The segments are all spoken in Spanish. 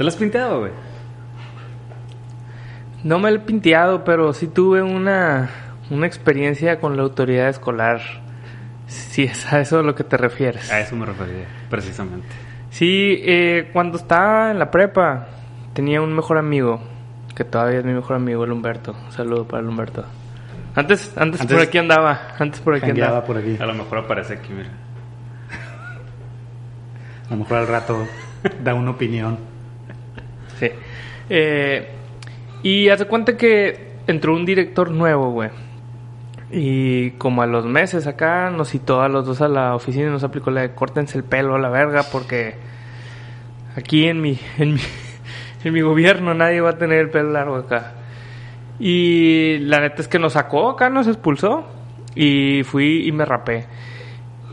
¿Te lo has pinteado, güey? No me lo he pinteado, pero sí tuve una, una experiencia con la autoridad escolar. Si es a eso a lo que te refieres. A eso me refería, precisamente. Sí, eh, cuando estaba en la prepa, tenía un mejor amigo, que todavía es mi mejor amigo, el Humberto. Un saludo para el Humberto. Antes, antes, Antes por aquí andaba, antes por aquí andaba. por aquí. A lo mejor aparece aquí, mira. A lo mejor al rato da una opinión. Sí. Eh, y hace cuenta que entró un director nuevo, güey. Y como a los meses acá nos citó a los dos a la oficina y nos aplicó la de córtense el pelo a la verga porque aquí en mi, en mi, en mi gobierno nadie va a tener el pelo largo acá. Y la neta es que nos sacó acá, nos expulsó y fui y me rapé.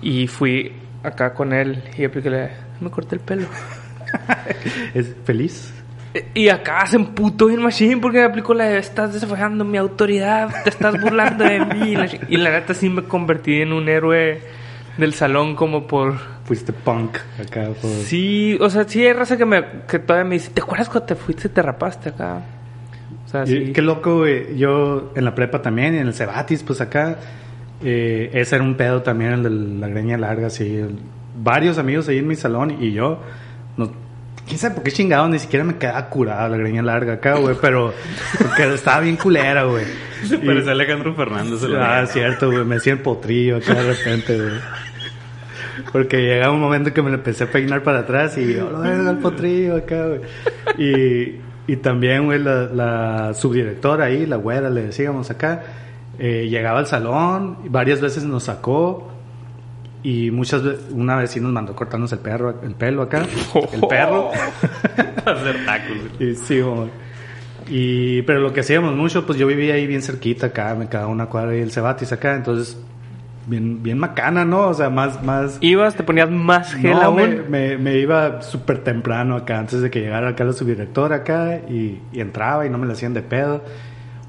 Y fui acá con él y apliqué la de, me corté el pelo. ¿Es feliz? Y acá se emputó bien machine porque me aplicó la de estás desafiando mi autoridad, te estás burlando de mí. Y la, neta sí me convertí en un héroe del salón como por... Fuiste punk acá. Por... Sí, o sea, sí hay raza que, me, que todavía me dice, ¿te acuerdas cuando te fuiste y te rapaste acá? O sea, Y sí. Qué loco, güey. Yo en la prepa también, en el Cebatis, pues acá. eh, ese era un pedo también, el de la greña larga, el- varios amigos ahí en mi salón y yo. ¿Quién sabe por qué chingado? Ni siquiera me quedaba curada la greña larga acá, güey. Pero porque estaba bien culera, güey. Se parece Alejandro Fernández. se lo Ah, cierto, güey. Me hacía el potrillo acá de repente, güey. Porque llegaba un momento que me lo empecé a peinar para atrás y yo, lo verga el potrillo acá, güey. Y, y también, güey, la, la subdirectora ahí, la güera, le decíamos acá, eh, llegaba al salón, y varias veces nos sacó y muchas una vez sí nos mandó cortarnos el perro, el pelo acá, el perro. Hacer tacos. Y sí, güey. Y, pero lo que hacíamos mucho, pues yo vivía ahí bien cerquita acá, me quedaba una cuadra y el Cebatis acá, entonces bien, bien macana, ¿no? O sea, más, más... Ibas, te ponías más gel No, me, aún. me, me iba súper temprano acá, antes de que llegara acá la subdirectora acá, y, y entraba y no me lo hacían de pedo.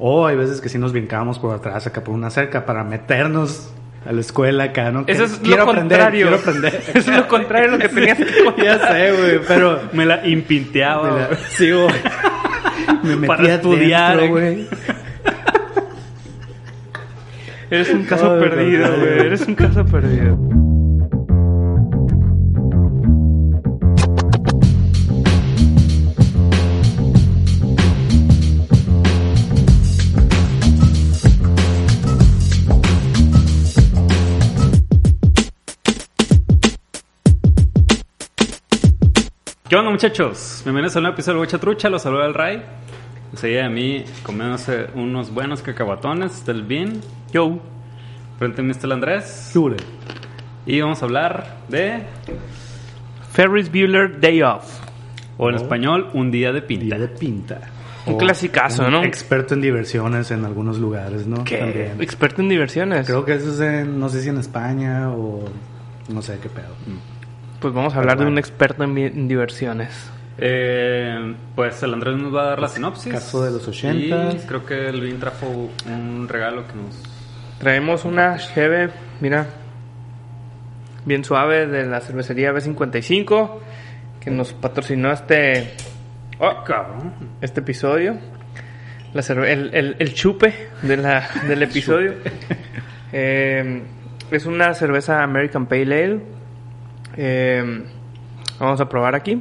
O hay veces que sí nos brincábamos por atrás acá por una cerca para meternos a la escuela acá, ¿no? Eso es lo contrario. quiero aprender. Eso es lo contrario de lo que tenías que contar. ya sé, güey, pero... Me la impinteaba. Me la- güey. sí, güey. Me metí Para estudiar, güey. güey. Eres un caso perdido, no, no. güey. Eres un caso perdido. ¿Qué onda, muchachos? Bienvenidos a un nuevo episodio de Bocha Trucha. Los saluda el Ray. Enseguida de mí comiéndose unos buenos cacahuatones del bien. Yo. Frente a mí está el Andrés. Jure. Y vamos a hablar de, Ferris Bueller Day Off. o en español, un día de pinta. Día de pinta. Un O clasicazo, un ¿no? Experto en diversiones en algunos lugares, ¿no? ¿Qué? También. Experto en diversiones. Creo que eso es en, no sé si en España o no sé qué pedo. Pues vamos a hablar de un experto en, diversiones. Eh, pues el Andrés nos va a dar la sinopsis. Caso de los 80. Y creo que el Vin trajo un regalo que nos... Traemos una cheve, mira, bien suave de la cervecería B55 que nos patrocinó este ¡Oh, cabrón! este episodio. La cerve- el, el- el chupe de la, del episodio. Eh, es una cerveza American Pale Ale. Eh, vamos a probar aquí.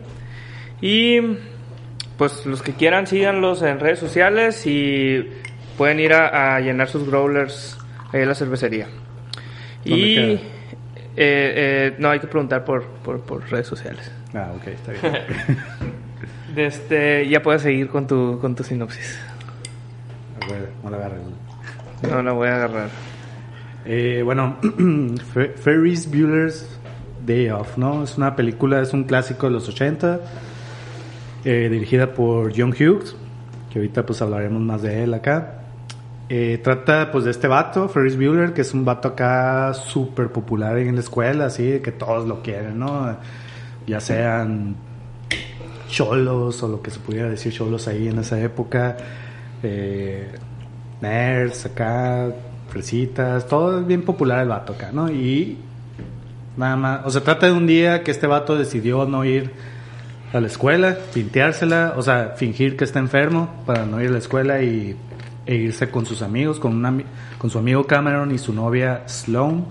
Y pues los que quieran síganlos en redes sociales y pueden ir a, a llenar sus growlers ahí en la cervecería. ¿Dónde Y eh, eh, no hay que preguntar por, por, por redes sociales. Ah, ok, está bien. Este, ya puedes seguir con tu, con tu sinopsis. No la agarré. No la voy a agarrar. Eh, bueno, Fer- Ferris Bueller's Day Off, ¿no? Es una película, es un clásico de los 80, eh, dirigida por John Hughes, que ahorita pues hablaremos más de él acá. Eh, trata pues de este vato, Ferris Bueller, que es un vato acá súper popular en la escuela, así, que todos lo quieren, ¿no? Ya sean cholos o lo que se pudiera decir cholos ahí en esa época. Eh, nerds acá, fresitas, todo es bien popular el vato acá, ¿no? Y nada más, o sea, trata de un día que este vato decidió no ir a la escuela, pinteársela, o sea, fingir que está enfermo para no ir a la escuela y, e irse con sus amigos, con, una, con su amigo Cameron y su novia Sloan,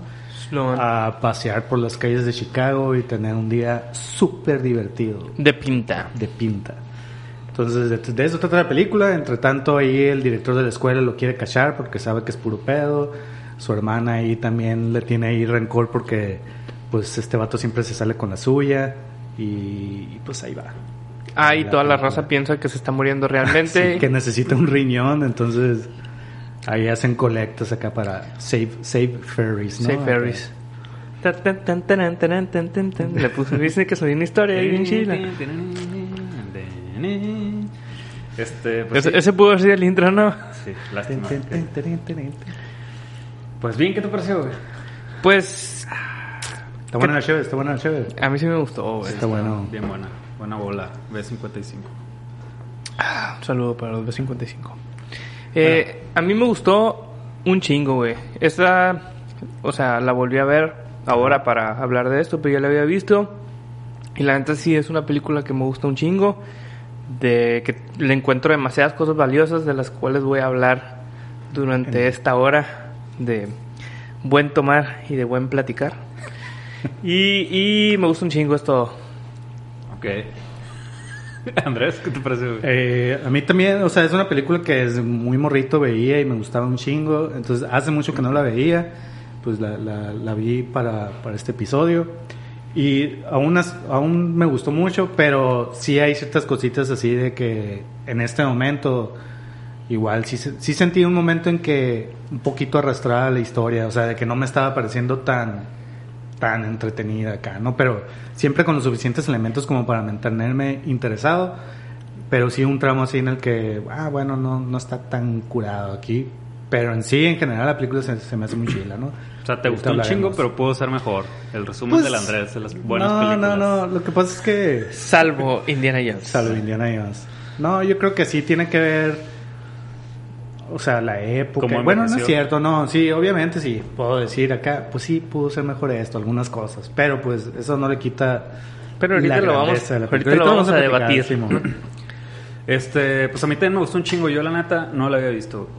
Sloan. a pasear por las calles de Chicago y tener un día súper divertido, De pinta. de pinta. Entonces, de, de eso trata la película. Entre tanto, ahí el director de la escuela lo quiere cachar porque sabe que es puro pedo. Su hermana ahí también le tiene ahí rencor porque, pues, este vato siempre se sale con la suya. Y, y, pues ahí va. Ah, y La toda la raza piensa que se está muriendo realmente. Sí, que necesita un riñón, entonces ahí hacen colectas acá para Save, save Ferries, ¿no? Save Ferries. Le puse, dice que soy una historia ahí bien chila. Este, pues, Ese, sí. ese pudo haber sido el intro, ¿no? Sí, lástima. Pues bien, ¿qué te pareció, güey? Pues Está buena la chévere, está buena la chévere. a mí sí me gustó, güey. Está bueno. Bien buena. Buena bola. B55. Un saludo para los B55. Eh, a mí me gustó un chingo, güey. Esta, o sea, la volví a ver ahora para hablar de esto, pero ya la había visto. Y la neta sí es una película que me gusta un chingo. De que le encuentro demasiadas cosas valiosas de las cuales voy a hablar durante esta hora de buen tomar y de buen platicar. Y, y me gusta un chingo esto. Ok. Andrés, ¿qué te pareció, güey? Eh, a mí también, o sea, es una película que desde muy morrito veía y me gustaba un chingo. Entonces, hace mucho que no la veía. Pues la, la, la vi para, para este episodio. Y aún, aún me gustó mucho, pero sí hay ciertas cositas así de que en este momento, igual sí, sí sentí un momento en que un poquito arrastrada la historia, o sea, de que no me estaba pareciendo tan, tan entretenida acá, ¿no? Pero siempre con los suficientes elementos como para mantenerme interesado, pero sí un tramo así en el que, ah, bueno, no, no está tan curado aquí. Pero en sí, en general, la película se, se me hace muy chila, ¿no? O sea, te gustó un chingo, pero pudo ser mejor. El resumen Pues, del Andrés de las buenas no, películas. No, no, lo que pasa es que... Salvo Indiana Jones. Salvo Indiana Jones. No, yo creo que sí tiene que ver... O sea, la época. ¿Cómo Bueno, no es cierto, no. Sí, obviamente sí. Puedo decir acá, pues sí, pudo ser mejor esto, algunas cosas. Pero pues eso no le quita... Pero ahorita la lo vamos- la ahorita lo vamos a platicar, debatir. Simón. Este, pues a mí también me gustó un chingo. Yo, la neta, no la había visto.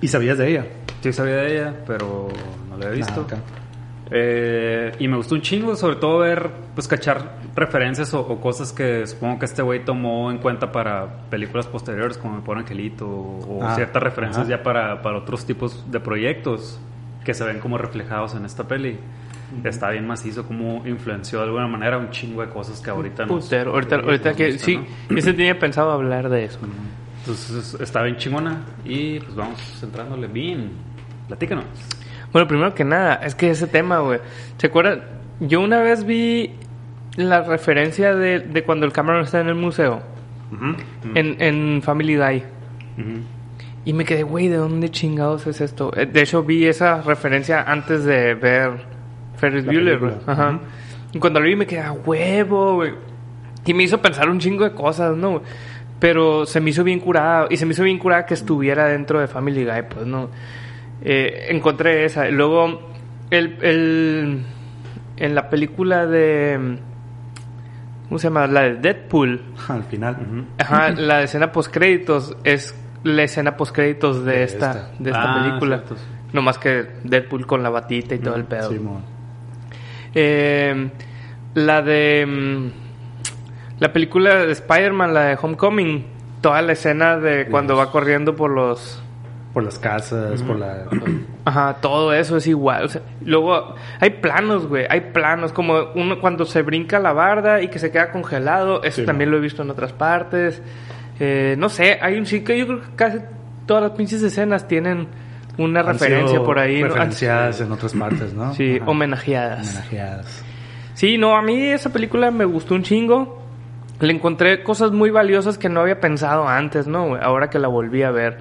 ¿Y sabías de ella? Sí sabía de ella, pero no la había visto. Ah, ok. Eh, y me gustó un chingo, sobre todo ver, pues cachar referencias o, o cosas que supongo que este güey tomó en cuenta para películas posteriores, como Me Pone Angelito, o, o Ah, ciertas referencias ajá. ya para, para otros tipos de proyectos que se ven como reflejados en esta peli. Está bien macizo, como influenció de alguna manera un chingo de cosas que ahorita Putero. Ahorita, ahorita que gusta, sí, ¿no? sí tenía pensado hablar de eso. Entonces está bien chingona y pues vamos centrándole bien. Platícanos. Bueno, primero que nada, es que ese tema, güey. ¿Se acuerdan? Yo una vez vi la referencia de, de cuando el Cameron está en el museo, en, en Family Guy. Y me quedé, güey, ¿de dónde chingados es esto? Eh, De hecho, vi esa referencia antes de ver Ferris Bueller, güey. Ajá. Y cuando lo vi me quedé, a huevo, güey. Y me hizo pensar un chingo de cosas, ¿no? Pero se me hizo bien curada. Y se me hizo bien curada que estuviera dentro de Family Guy, pues, ¿no? Eh, encontré esa. Luego, el, el, en la película de... ¿Cómo se llama? La de Deadpool. Al final. Ajá, la escena post créditos es la escena post créditos de, De esta, esta. de esta Ah, película. cierto. No más que Deadpool con la batita y todo el pedo. Simón. Eh, la de mm, la película de Spider-Man, la de Homecoming, toda la escena de cuando va corriendo por los Por las casas, por la... Ajá, todo eso es igual. o sea, luego hay planos, güey. Hay planos. Como uno cuando se brinca la barda y que se queda congelado. Eso Sí, también lo he visto en otras partes. Eh, no sé, hay un chico. Yo creo que casi todas las pinches escenas tienen una han referencia por ahí. ¿no? Referenciadas en otras partes, ¿no? Sí, Ajá. homenajeadas. Homenajeadas. Sí, no, a mí esa película me gustó un chingo. Le encontré cosas muy valiosas que no había pensado antes, ¿no? Ahora que la volví a ver.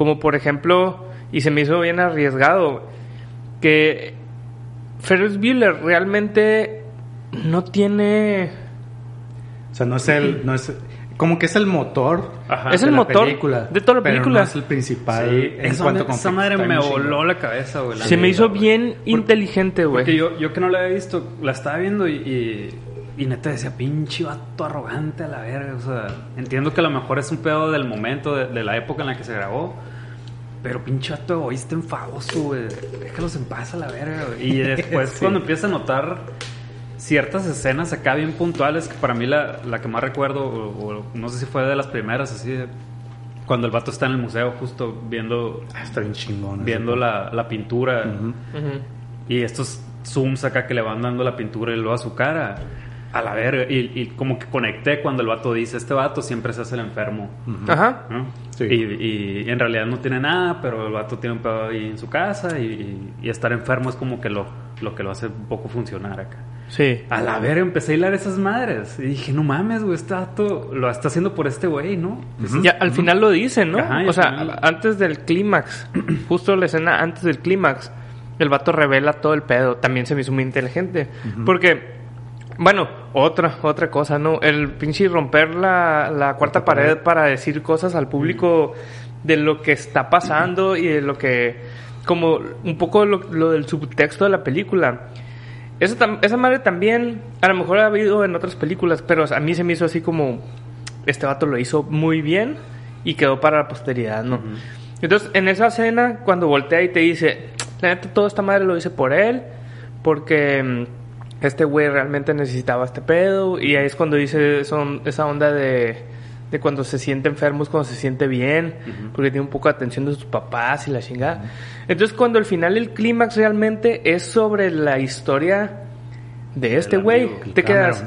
Como por ejemplo, y se me hizo bien arriesgado, que Ferris Bueller realmente no tiene... O sea, no es el... No es, como que es el motor Ajá. Es de el la motor película, de toda la pero película. no es el principal Sí, en esa, cuanto a esa madre me voló la cabeza, güey. la Se me hizo bien Porque- inteligente, güey. Porque yo, yo que no la había visto, la estaba viendo y, y, y neta decía, pinche vato arrogante a la verga. O sea, entiendo que a lo mejor es un pedo del momento, de, de la época en la que se grabó. Pero pinche vato egoísta enfadoso, güey. Déjalos en paz a la verga, güey. Y después Sí. cuando empieza a notar ciertas escenas acá bien puntuales, que para mí la, la que más recuerdo, o, o no sé si fue de las primeras, así de... Cuando el vato está en el museo justo viendo, Ah, está bien chingón. viendo la, la pintura. Ujú. Ujú. Y estos zooms acá que le van dando la pintura y luego a su cara. A la verga. Y, y como que conecté cuando el vato dice, este vato siempre se hace el enfermo. Ajá. ¿no? Sí. Y, y en realidad no tiene nada, pero el vato tiene un pedo ahí en su casa y, estar enfermo es como que lo, lo que lo hace un poco funcionar acá. Sí. A la verga empecé a hilar esas madres. Y dije, no mames, güey, este vato lo está haciendo por este güey, ¿no? Ya al final lo dicen, ¿no? Ajá, o sea, final- antes del clímax, justo la escena antes del clímax, el vato revela todo el pedo. También se me hizo muy inteligente. Porque, bueno, otra, otra cosa, ¿no? El pinche romper la, la cuarta pared para decir cosas al público de lo que está pasando y de lo que. Como un poco lo, lo del subtexto de la película. Eso esa madre también, a lo mejor ha habido en otras películas, pero a mí se me hizo así como, este vato lo hizo muy bien y quedó para la posteridad, ¿no? Entonces, en esa escena, cuando voltea y te dice, la neta, toda esta madre lo hice por él, porque mm, este güey realmente necesitaba este pedo, y ahí es cuando dice son, esa onda de, de cuando se siente enfermo, es cuando se siente bien, porque tiene un poco de atención de sus papás y la chingada. Entonces, cuando al final el clímax realmente es sobre la historia de este güey, te quedas,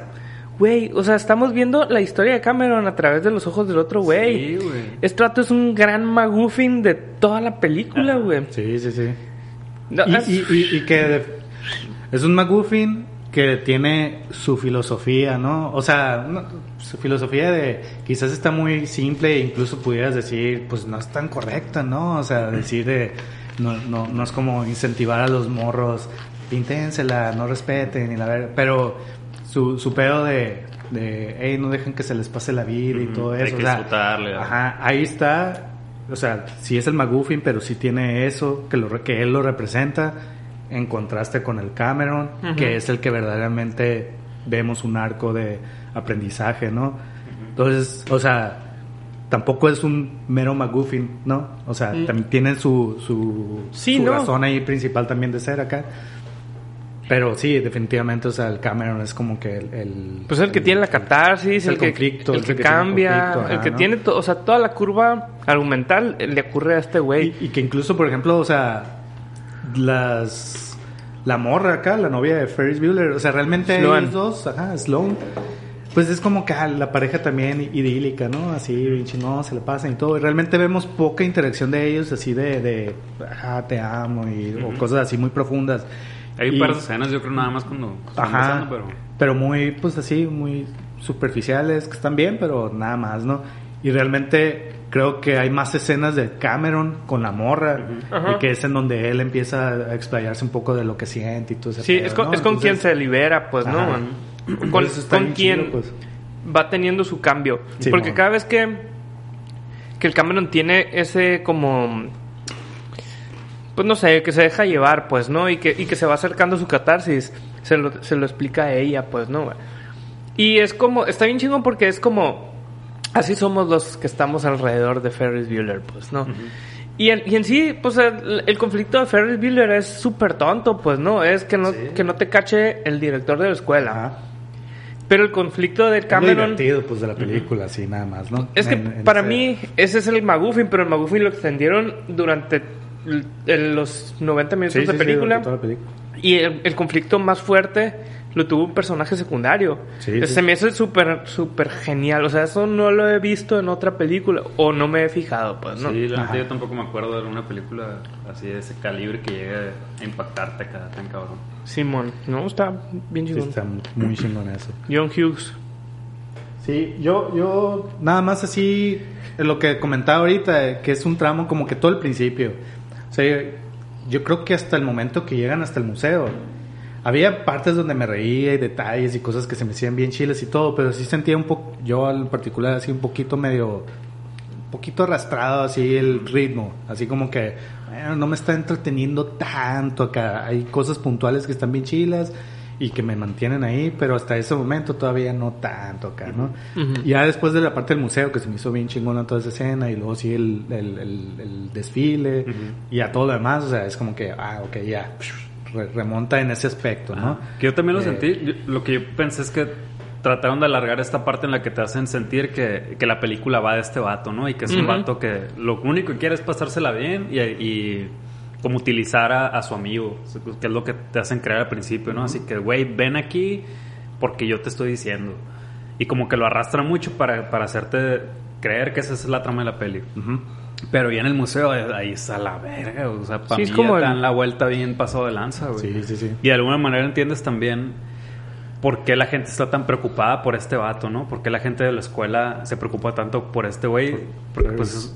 güey, o sea, estamos viendo la historia de Cameron a través de los ojos del otro güey. Sí, güey. Este vato es un gran maguffin de toda la película, güey. Sí, sí, sí. No, Y, es- y- y- y que de- es un McGuffin que tiene su filosofía, ¿no? O sea, no- su filosofía de quizás está muy simple e incluso pudieras decir, pues no es tan correcta, ¿no? O sea, decir de, no, no, no es como incentivar a los morros, pínténsela, no respeten y la ver, pero su, su pedo de, de, hey, no dejen que se les pase la vida y todo hay eso. que o sea, disfrutarle, ¿no? Ajá, ahí está. O sea, sí es el McGuffin, pero sí tiene eso, que, lo, que él lo representa, en contraste con el Cameron, que es el que verdaderamente vemos un arco de aprendizaje, ¿no? Entonces, o sea, tampoco es un mero McGuffin, ¿no? O sea, Mm. también tiene su, su, Sí, su ¿no? razón ahí principal también de ser acá. Pero sí, definitivamente, o sea, el Cameron es como que el... el- Pues el que tiene la catarsis, el el, que, conflicto, el que cambia, conflicto, el que ¿no? tiene, o sea, toda la curva argumental le ocurre a este güey. Y, y que incluso, por ejemplo, o sea, las la morra acá, la novia de Ferris Bueller, o sea, realmente ellos dos, ajá, Sloan, pues es como que ah, la pareja también idílica, ¿no? Así, bien chingón, se le pasan y todo. Y realmente vemos poca interacción de ellos, así de, de ajá, te amo, y, o cosas así muy profundas. Hay un par de escenas, yo creo, nada más cuando están Ajá, besando, pero... pero muy, pues así, muy superficiales, que están bien, pero nada más, ¿no? Y realmente creo que hay más escenas de Cameron con la morra, y que es en donde él empieza a explayarse un poco de lo que siente y todo ese Sí, pedo, es con, ¿no? es con quien se libera, pues, ¿no? Con, con quien pues. va teniendo su cambio. Sí, Porque cada vez que, que el Cameron tiene ese como... Pues no sé, que se deja llevar, pues, ¿no? Y que, y que se va acercando a su catarsis. Se lo, se lo explica a ella, pues, ¿no? Y es como... Está bien chingón porque es como... Así somos los que estamos alrededor de Ferris Bueller, pues, ¿no? y, en, y en sí, pues el, el conflicto de Ferris Bueller es súper tonto, pues, ¿no? Es que no, Sí. que no te cache el director de la escuela. Ajá. Pero el conflicto de Es Cameron... divertido, pues, de la película, así nada más, ¿no? Es que En- en para ese- mí ese es el McGuffin, pero el McGuffin lo extendieron durante los 90 minutos Sí, de sí, película. toda la película. Y el, el conflicto más fuerte lo tuvo un personaje secundario. Sí, Se sí. me hace súper, súper genial. O sea, eso no lo he visto en otra película. O no me he fijado, pues, ¿no? Sí, la yo tampoco me acuerdo de alguna película así de ese calibre que llegue a impactarte acá tan cabrón. Simón, no, está bien Sí, chingón. está muy chingón eso. John Hughes. Sí, yo, yo nada más así, en lo que comentaba ahorita, eh, que es un tramo como que todo el principio. O sea, yo creo que hasta el momento que llegan hasta el museo, había partes donde me reía y detalles y cosas que se me hacían bien chiles y todo, pero sí sentía un poco, yo en particular, así un poquito medio, un poquito arrastrado así el ritmo, así como que, bueno, no me está entreteniendo tanto acá, hay cosas puntuales que están bien chilas. y que me mantienen ahí, pero hasta ese momento todavía no tanto acá, ¿no? Ya después de la parte del museo, que se me hizo bien chingona toda esa escena, y luego el, el, el- el desfile, y a todo lo demás, o sea, es como que, ah, ok, ya, re- remonta en ese aspecto, ¿no? Que yo también lo Eh, sentí. Yo- lo que yo pensé es que trataron de alargar esta parte en la que te hacen sentir que, que la película va de este vato, ¿no? Y que es un Ujú. vato que lo único que quiere es pasársela bien y, y como utilizar a, a su amigo, que es lo que te hacen creer al principio, ¿no? Así que, güey, ven aquí porque yo te estoy diciendo. Y como que lo arrastra mucho para, para hacerte creer que esa es la trama de la peli. Ujú. Pero ya en el museo, eh, ahí está la verga. O sea, para Sí, mí es ya como el- dan la vuelta bien pasado de lanza, güey. Sí, sí, sí. Y de alguna manera entiendes también por qué la gente está tan preocupada por este vato, ¿no? Por qué la gente de la escuela se preocupa tanto por este güey. Porque, pues, es,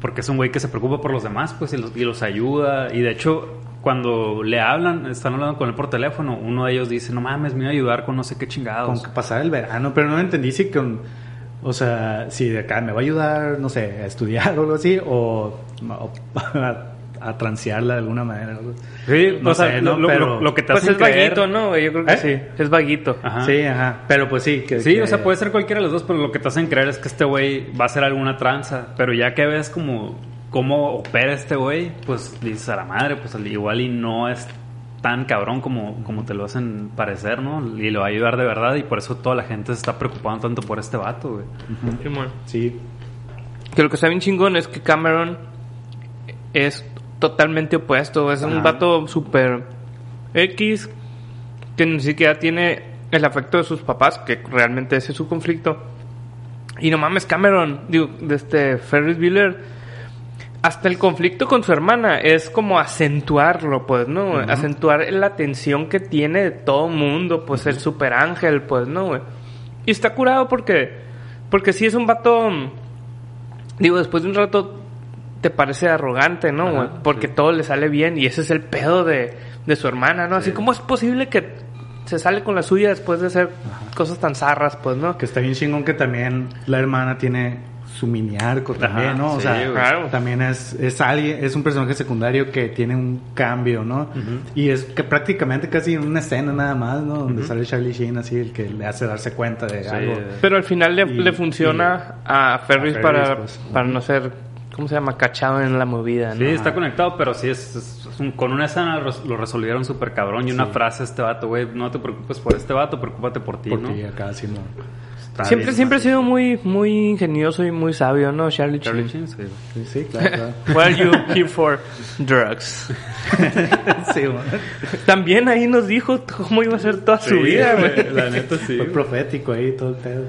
porque es un güey que se preocupa por los demás, pues, y los, y los ayuda. Y de hecho, cuando le hablan, están hablando con él por teléfono, uno de ellos dice, no mames, me iba a ayudar con no sé qué chingados. Con que pasara el verano, pero no entendí si con, o sea, si de acá me va a ayudar, no sé, a estudiar o algo así, o, o a, a transearla de alguna manera. Sí, No o sea, sé, lo, ¿no? lo- Pero- lo- lo que te Pues hacen es creer- vaguito, ¿no? güey? Yo creo que ¿Eh? sí. Es vaguito. Ajá. Sí, ajá. Pero pues sí. Que, Sí, que- o sea, puede ser cualquiera de los dos, pero lo que te hacen creer es que este güey va a hacer alguna tranza. Pero ya que ves como cómo opera este güey, pues dices a la madre, pues al igual y no es tan cabrón como, como te lo hacen parecer, ¿no? Y le va a ayudar de verdad y por eso toda la gente se está preocupando tanto por este vato, güey. Sí. Que lo que está bien chingón es que Cameron es totalmente opuesto. Es un vato super X que ni siquiera tiene el afecto de sus papás, que realmente ese es su conflicto. Y no mames, Cameron, digo, de este Ferris Bueller, hasta el conflicto con su hermana es como acentuarlo, pues, ¿no? Acentuar la tensión que tiene de todo mundo, pues el super ángel, pues, ¿no, güey? Y está curado porque, porque sí es un vato, digo, después de un rato te parece arrogante, ¿no, güey? Porque sí. todo le sale bien y ese es el pedo de, de su hermana, ¿no? Así, Sí. ¿cómo es posible que se sale con la suya después de hacer cosas tan zarras, pues, ¿no? Que está bien chingón que también la hermana tiene su mini arco también, Ajá, ¿no? O sí, sea. Claro. también es, es alguien, es un personaje secundario que tiene un cambio, ¿no? Y es que prácticamente casi en una escena nada más, ¿no? Donde sale Charlie Sheen así, el que le hace darse cuenta de Sí, algo. Pero al final le, Y- le funciona a Ferris, a Ferris, para, pues. para no ser, ¿cómo se llama? Cachado en la movida, ¿no? Sí, está conectado, pero sí es, es- es un- con una escena lo resolvieron súper cabrón y una frase este vato, güey, no te preocupes por este vato, preocúpate por ti, Porque ¿no? acá sí no. Está Siempre, bien, siempre ha sido muy, muy ingenioso y muy sabio, ¿no? Charlie, Charlie Sheen. Sheen, sí. Sí, sí, claro, claro. What are you here for? Drugs. sí, bueno. También ahí nos dijo cómo iba a ser toda su Sí, vida, güey. La neta sí. Fue profético ahí todo el pedo.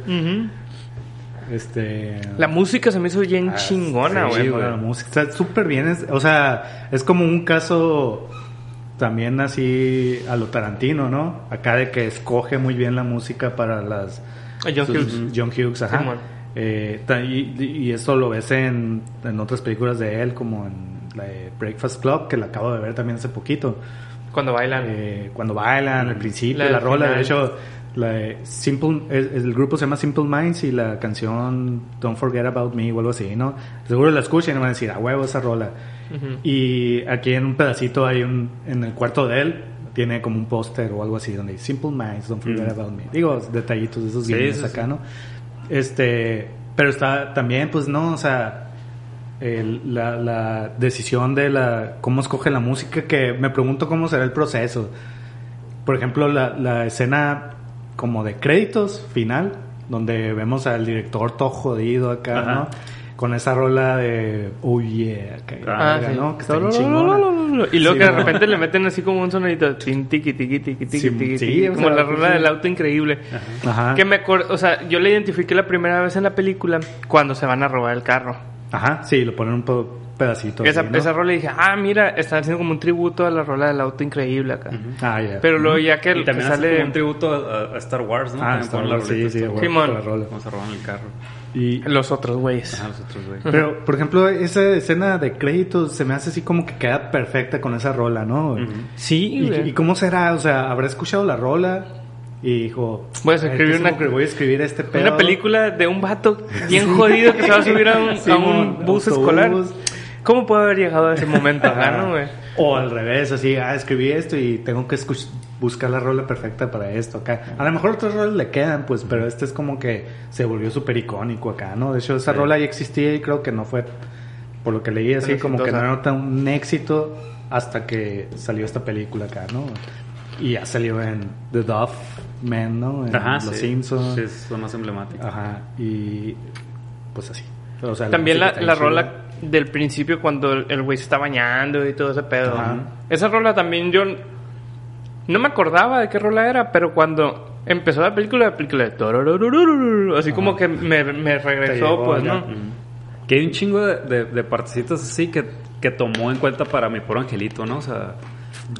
Este. La música se me hizo bien Ah, chingona, sí, güey. güey, La música está súper bien. es- o sea, es como un caso también así a lo Tarantino, ¿no? Acá de que escoge muy bien la música para las. A John Hughes. John Hughes, ajá. Eh, y, y eso lo ves en, en otras películas de él, como en la de Breakfast Club, que la acabo de ver también hace poquito. Cuando bailan. Eh, cuando bailan, al principio, La la, rola, final. de hecho, la de Simple, el, el grupo se llama Simple Minds y la canción Don't Forget About Me o algo así, ¿no? Seguro la escuchan y van a decir, a huevo esa rola. Ujú. Y aquí en un pedacito hay un, en el cuarto de él, tiene como un póster o algo así donde dice Simple Minds, Don't Forget Mm. About Me. Digo, detallitos de esos Sí, sí, acá. ¿no? Este, pero está también, pues no, o sea, el- la, la decisión de la cómo escoge la música que me pregunto cómo será el proceso por ejemplo la, la escena como de créditos final donde vemos al director todo jodido acá Ajá. no con esa rola de oh yeah que, Ah, sí. ¿no? que está bien chingona. Y luego Sí, que de ¿no? repente le meten así como un sonidito. Tin, tiqui, tiqui, tiqui, tiqui, Sí, tiqui, como sea, la rola sí. del auto increíble. Ajá. Que me o sea, yo le identifiqué la primera vez en la película cuando se van a robar el carro. Ajá, sí, lo ponen un pedacito. Esa, así, ¿no? esa rola dije, ah, mira, están haciendo como un tributo a la rola del auto increíble acá. Ah, ya. Pero luego ya que, Y también que sale... como un tributo a, a Star Wars, ¿no? Ah, Star la Wars, sí, sí, Simón. con la rola. Cómo se roban el carro. Y, Los otros güeyes. Ajá, los otros, güey. pero, por ejemplo, esa escena de créditos se me hace así como que queda perfecta con esa rola, ¿no? Ujú. Sí, ¿Y, güey. y cómo será? O sea, ¿habrá escuchado la rola? Y dijo... Voy a escribir "Ay, una- ¿qué es lo que voy a escribir este pedo. Una película de un vato bien jodido que se va a subir a un, Sí, a un bus autobús. escolar. ¿Cómo puede haber llegado a ese momento Ajá. no, güey? O al revés, así, ah, escribí esto y tengo que escuch- buscar la rola perfecta para esto acá. A lo mejor otras rolas le quedan, pues, pero este es como que se volvió súper icónico acá, ¿no? De hecho, esa Sí. rola ya existía y creo que no fue, por lo que leí, así como que no era un éxito hasta que salió esta película acá, ¿no? Y ya salió en The Duff Man, ¿no? En Ajá, Los sí. Simpsons. Sí, son más emblemáticos. Ajá, y pues así. O sea, También la, la rola del principio cuando el el güey se está bañando y todo ese pedo. Ajá. Esa rola también yo no me acordaba de qué rola era, pero cuando empezó la película, la película de así como que me, me regresó, llegó pues. ¿no? Que hay un chingo de, de, de partecitas así que, que tomó en cuenta para mi pobre angelito, ¿no? O sea,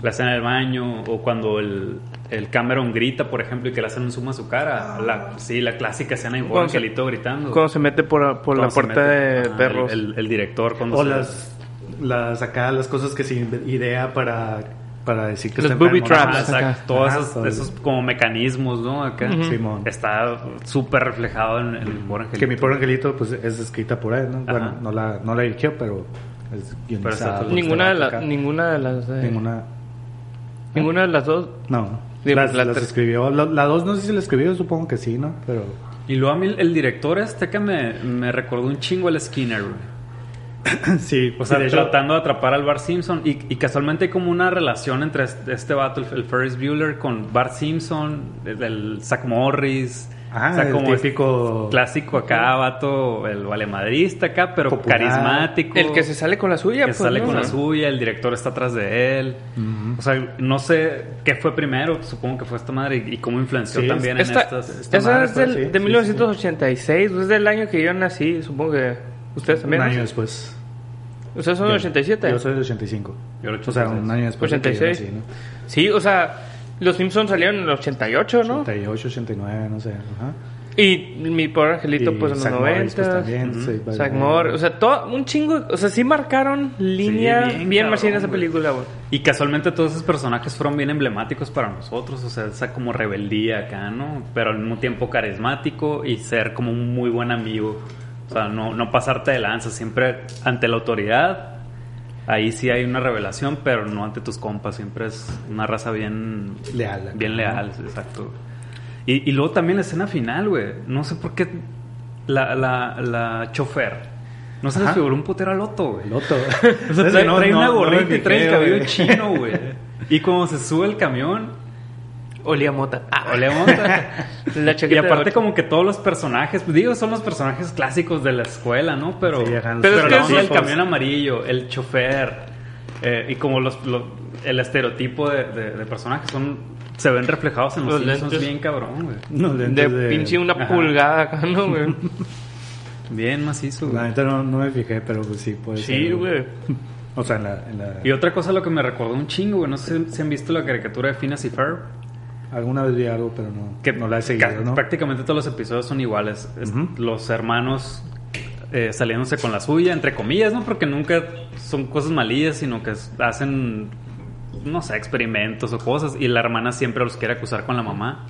la escena del baño o cuando el, el Cameron grita, por ejemplo, y que le hacen un zoom a su cara. La, sí, la clásica escena de pobre angelito gritando. Cuando se mete por, por la puerta mete- de ajá, perros. El, el director cuando O se- las, las acá, las cosas que se idea para, para decir que Los está booby traps. Acá. Todos esos, como mecanismos, ¿no? Acá. Está súper reflejado en, en mi pobre angelito. Que mi pobre angelito pues es escrita por él, ¿no? Bueno, no la, no la dirigió, pero es guionizada. por ninguna, de la- vato acá. ninguna de las... eh, Ninguna. ninguna de las dos. No. Sí, las, la las tres. escribió. La, la dos no sé si la escribió, supongo que sí, ¿no? Pero. Y luego a mí el, el director este que me, me recordó un chingo al Skinner, güey. sí, O sea, tratando de atrapar al Bart Simpson. Y, y casualmente hay como una relación entre este, este vato, el, el Ferris Bueller, con Bart Simpson, el, el Zach Morris. O sea, el como típico- clásico acá, vato, el valemadrista acá, pero Popular. carismático. El que se sale con la suya, que pues, sale ¿no? con la suya, el director está atrás de él. O sea, no sé qué fue primero, supongo que fue esta madre y, y cómo influenció Sí, también Esta, en estas. esta esa madre es fue del- así, de sí, 1986, es del año que yo nací, supongo que ustedes un también. año ¿no? después. Ustedes son del 87. Yo soy del 85. Yo era O sea, un 86. año después. de que yo 86. nací, ¿no? Sí, o sea, los Simpsons salieron en el 88, ¿no? 88, 89, no sé. Ajá. Y mi pobre angelito, Y pues en los Zack Morris, 90. pues, también, sí. Zack Morris, o sea, todo, un chingo, o sea, sí marcaron línea bien bien, cabrón, machina esa película, güey. Y casualmente todos esos personajes fueron bien emblemáticos para nosotros, o sea, esa como rebeldía acá, ¿no? Pero al mismo tiempo carismático y ser como un muy buen amigo. O sea, no, no pasarte de lanza, siempre ante la autoridad. Ahí sí hay una revelación, pero no ante tus compas, siempre es una raza bien Leal. Bien ¿no? leal, exacto. Y, y luego también la escena final, güey. No sé por qué la, la, la chofer. No se les figuró un putero al Loto, güey. Loto. O sea, trae, no- trae no- una gorrita y trae el cabello chino, güey. Y cuando se sube el camión, Olía mota. Ah, olea monta. la Y aparte como que todos los personajes, digo, son los personajes clásicos de la escuela, ¿no? Pero, Sí, pero, Pero es que la pues. camión amarillo, el chofer eh, y como los, los- el estereotipo de, de- de personajes son se ven reflejados en los, Los Simpsons lentes. bien cabrón, güey. De, pinche una Ajá. pulgada acá, ¿no, güey? Bien macizo, La güey. neta no, no me fijé, pero pues sí puede ser. sí, güey. O sea, en la. En la Y otra cosa lo que me recordó un chingo, güey, no sé si han visto la caricatura de Phineas y Ferb. Alguna vez vi algo, pero no, que no la he seguido, ¿no? Prácticamente todos los episodios son iguales. Los hermanos eh, saliéndose con la suya, entre comillas, ¿no? Porque nunca son cosas malillas, sino que hacen, no sé, experimentos o cosas. Y la hermana siempre los quiere acusar con la mamá.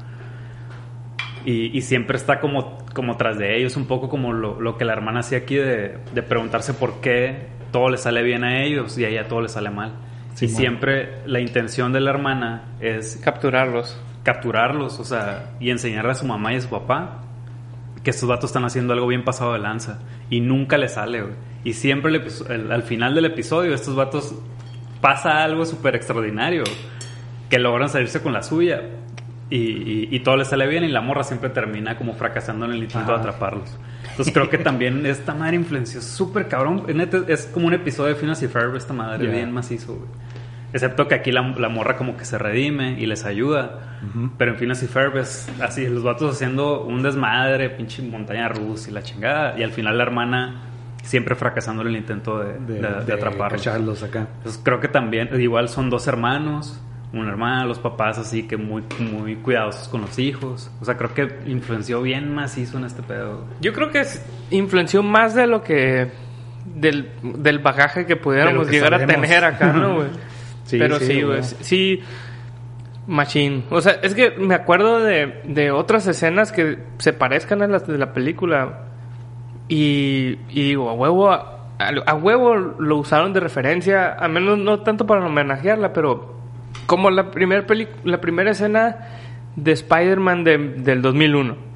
Y, y siempre está como, como tras de ellos, un poco como lo, lo que la hermana hacía aquí de, de preguntarse por qué todo le sale bien a ellos y a ella todo le sale mal. y siempre la intención de la hermana es Capturarlos. Capturarlos, o sea, y enseñarle a su mamá y a su papá que estos vatos están haciendo algo bien pasado de lanza y nunca le sale, güey. Y siempre el episo- el- al final del episodio estos vatos pasa algo súper extraordinario que logran salirse con la suya y, y- y todo le sale bien y la morra siempre termina como fracasando en el intento de Ajá. atraparlos. Entonces creo que también esta madre influenció súper cabrón. Es como un episodio de Phineas y Ferb esta madre, bien macizo, güey. Excepto que aquí la, la morra como que se redime y les ayuda. Pero en Phineas y Ferb es así, los vatos haciendo un desmadre, pinche montaña rusa y la chingada. Y al final la hermana siempre fracasando en el intento de, de, de- de de atraparlos. cacharlos acá. Entonces creo que también, igual son dos hermanos, una hermana, los papás así que muy, muy cuidadosos con los hijos. O sea, creo que influenció bien macizo en este pedo. Yo creo que es- influenció más de lo que. del, del bagaje que pudiéramos que llegar sabemos. a tener acá, ¿no, güey? Sí, Pero sí, sí, güey. Sí. Machine. O sea, es que me acuerdo de, de otras escenas que se parezcan a las de la película. Y, y digo, a huevo, a, a huevo lo usaron de referencia. A menos no tanto para homenajearla, pero como la, primer peli la primera escena de Spider-Man de, del 2001.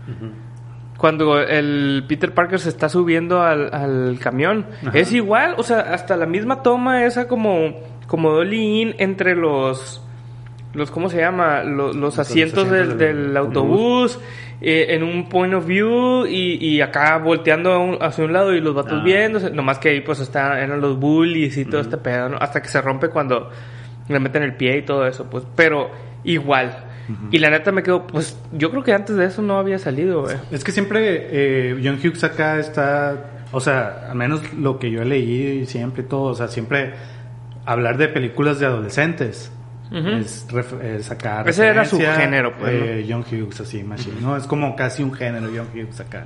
Cuando el Peter Parker se está subiendo al, al camión. Ajá. Es igual, o sea, hasta la misma toma esa como, como dolly in entre los... Los, ¿Cómo se llama? Los, los asientos, asientos del, del del autobús, eh, en un point of view y, y acá volteando a un- hacia un lado y los vatos Ah. viendo. Nomás que ahí pues está, eran los bullies y todo este pedo, ¿no? Hasta que se rompe cuando le meten el pie y todo eso, pues. Pero igual. Y la neta me quedo, pues yo creo que antes de eso no había salido, güey. Es que siempre eh, John Hughes acá está, o sea, al menos lo que yo he leído y siempre todo, o sea, siempre hablar de películas de adolescentes. Es, es acá Ese era su género, pues, eh, John Hughes, así, machine, ¿no? Es como casi un género John Hughes acá.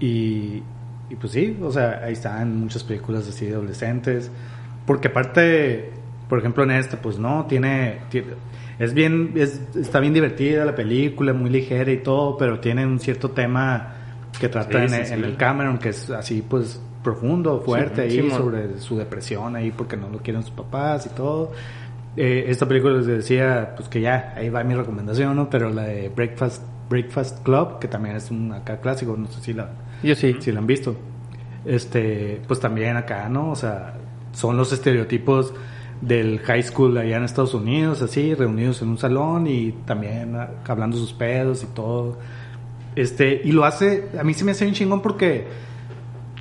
Y, y pues sí, o sea, ahí están muchas películas así de adolescentes. Porque aparte, por ejemplo, en esta, pues no, tiene. tiene- es bien. Es, está bien divertida la película, muy ligera y todo, pero tiene un cierto tema que trata Sí, en, sí, en sí. el Cameron, que es así, pues profundo, fuerte ahí, sobre su depresión ahí, porque no lo quieren sus papás y todo. Eh, esta película les decía, pues que ya, ahí va mi recomendación, ¿no? Pero la de Breakfast, Breakfast Club, que también es un acá clásico, no sé si la, Yo sí. si la han visto. Este, pues también acá, ¿no? O sea, son los estereotipos del high school allá en Estados Unidos, así, reunidos en un salón y también hablando sus pedos y todo. Este, y lo hace, a mí se me hace un chingón porque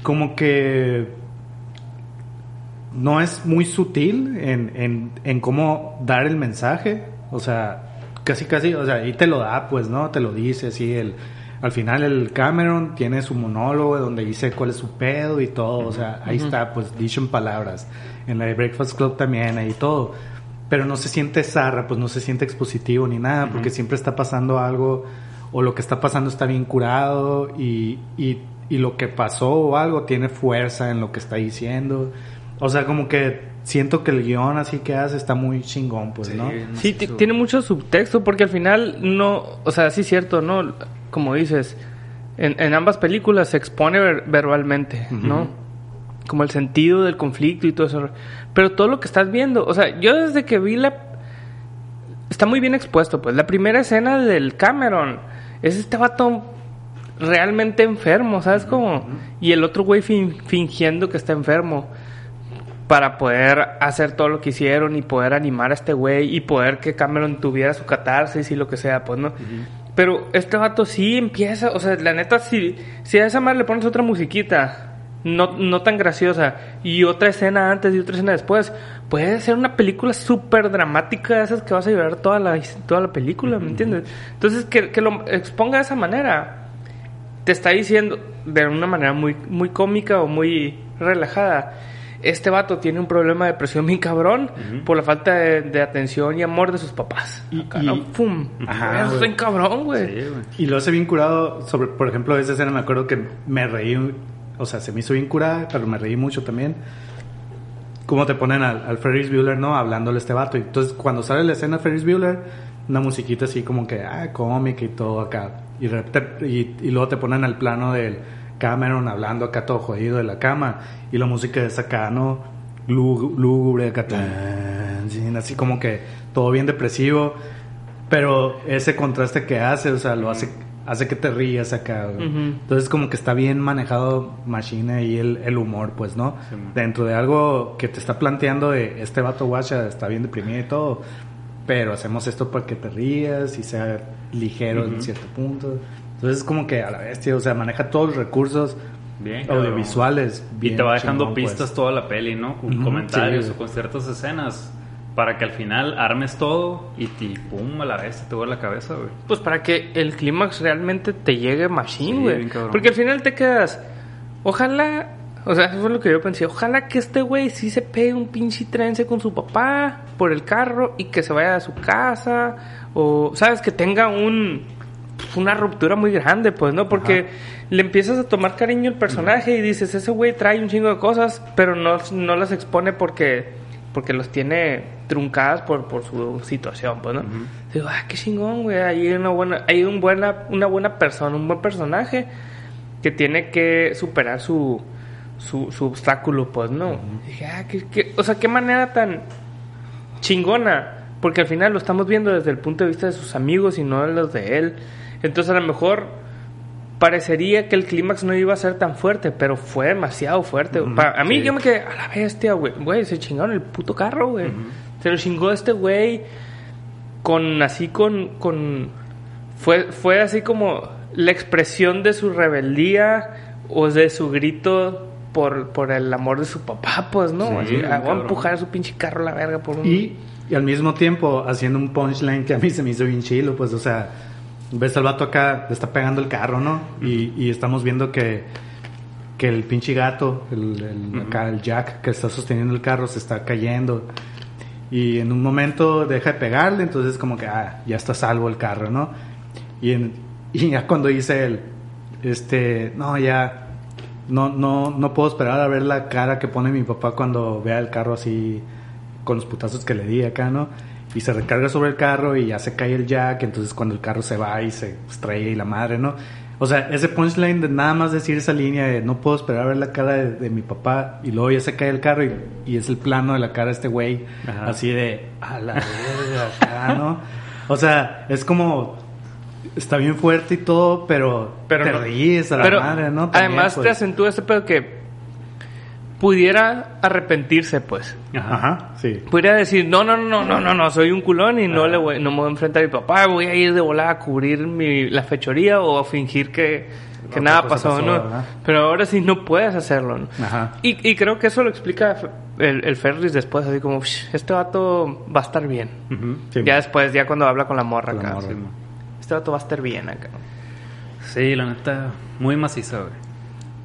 como que no es muy sutil en, en, en cómo dar el mensaje. O sea, casi casi, o sea, ahí te lo da, pues, ¿no? Te lo dice, así, el, al final el Cameron tiene su monólogo donde dice cuál es su pedo y todo, o sea, ahí está, pues, dicho en palabras. En la de Breakfast Club también, ahí todo. Pero no se siente zarra, pues no se siente expositivo ni nada, porque siempre está pasando algo, o lo que está pasando está bien curado, y, y, y lo que pasó o algo tiene fuerza en lo que está diciendo. O sea, como que siento que el guion así que hace está muy chingón, pues, ¿no? Sí, ti- tiene mucho subtexto porque al final no, o sea, sí es cierto, ¿no? Como dices, en, en ambas películas se expone ver- verbalmente, ¿no? Como el sentido del conflicto y todo eso. Pero todo lo que estás viendo, o sea, yo desde que vi la... Está muy bien expuesto, pues. La primera escena del Cameron es este vato realmente enfermo, ¿sabes cómo? Y el otro güey fin- fingiendo que está enfermo para poder hacer todo lo que hicieron y poder animar a este güey y poder que Cameron tuviera su catarsis y lo que sea, pues, ¿no? Pero este vato sí empieza, o sea, la neta, si, si a esa madre le pones otra musiquita, no, no tan graciosa, y otra escena antes y otra escena después, puede ser una película súper dramática de esas que vas a llorar toda la, toda la película, ¿me entiendes? Entonces, que, que lo exponga de esa manera, te está diciendo de una manera muy, muy cómica o muy relajada. Este vato tiene un problema de depresión bien cabrón por la falta de, de atención y amor de sus papás. Y- Acá, y- ¿no? ¡Fum! Ajá, Eso bien cabrón, güey. Sí. Y lo hace bien curado sobre, por ejemplo, esa escena me acuerdo que me reí, o sea, se me hizo bien curada, pero me reí mucho también. Cómo te ponen al, al Ferris Bueller, ¿no? Hablándole a este vato. Y entonces, cuando sale la escena Ferris Bueller, una musiquita así como que, ah, cómica y todo acá. Y, de y, y luego te ponen al plano del Cameron hablando acá todo jodido de la cama. Y la música es acá, ¿no? Lú- Lúgubre, acá, sin- así como que todo bien depresivo. Pero ese contraste que hace, o sea, lo hace, hace que te rías acá. Entonces como que está bien manejado Machine y el, el humor, pues, ¿no? Sí. Dentro de algo que te está planteando de este vato guacha está bien deprimido y todo, pero hacemos esto para que te rías y sea ligero en cierto punto. Entonces es como que a la bestia, o sea, maneja todos los recursos Bien, audiovisuales. Y bien te va dejando chingón, pues. pistas toda la peli, ¿no? Con Ujú, comentarios sí. o con ciertas escenas. Para que al final armes todo y te pum a la vez te vuelve la cabeza, güey. Pues para que el clímax realmente te llegue machine, Sí, güey. Porque al final te quedas. Ojalá. O sea, eso fue lo que yo pensé. Ojalá que este güey sí se pegue un pinche trence con su papá por el carro y que se vaya a su casa. O, ¿sabes? Que tenga un. pues, Una ruptura muy grande, pues, ¿no? Porque le empiezas a tomar cariño al personaje y dices, ese güey trae un chingo de cosas, pero no, no las expone porque porque los tiene truncadas por, por su situación, pues, ¿no? Digo, ah, qué chingón, güey. Hay una buena, hay un buena, una buena persona, un buen personaje que tiene que superar su, su, su obstáculo, pues, ¿no? Dije, ah, qué, qué- o sea, qué manera tan chingona Porque al final lo estamos viendo desde el punto de vista de sus amigos y no de los de él. Entonces a lo mejor parecería que el clímax no iba a ser tan fuerte, pero fue demasiado fuerte. A mí sí. yo me quedé a la bestia, güey. Güey, se chingaron el puto carro, güey. Se lo chingó este güey con así con con fue fue así como la expresión de su rebeldía o de su grito por, por el amor de su papá, pues, ¿no? Sí, Así, "Ah, voy a empujar su pinche carro a la verga por un... Y, y al mismo tiempo haciendo un punchline que a mí se me hizo bien chilo, pues, o sea, ves al vato acá, le está pegando el carro, ¿no? Y, y estamos viendo que, que el pinche gato, el, el- acá el Jack que está sosteniendo el carro, se está cayendo. Y en un momento deja de pegarle, entonces como que, ah, ya está a salvo el carro, ¿no? Y, en- y ya cuando dice él, este, no, ya, no, no, no puedo esperar a ver la cara que pone mi papá cuando vea el carro así, con los putazos que le di acá, ¿no? Y se recarga sobre el carro y ya se cae el jack, entonces cuando el carro se va y se estrella y la madre, ¿no? O sea, ese punchline de nada más decir esa línea de no puedo esperar a ver la cara de, de mi papá y luego ya se cae el carro y, y es el plano de la cara de este güey, Ajá. así de a la verga, acá, ¿no? O sea, es como está bien fuerte y todo, pero, Pero te no- ríes a la pero madre, ¿no? También, además te pues. acentúa este pedo que pudiera arrepentirse, pues. Ajá, sí. Pudiera decir, no, no, no, no, no, no, soy un culón y no le voy, no me voy a enfrentar a mi papá, voy a ir de volada a cubrir mi, la fechoría o a fingir que, que nada pasó, pasó, ¿no? ¿verdad? Pero ahora sí no puedes hacerlo, ¿no? Ajá. Y, y creo que eso lo explica el, el Ferris después, así como, "Sh, este vato va a estar bien. Ujú. Sí. ya después, ya cuando habla con la morra Con la acá. morra. así, Vato va a estar bien acá. Sí, la neta, muy maciza, güey.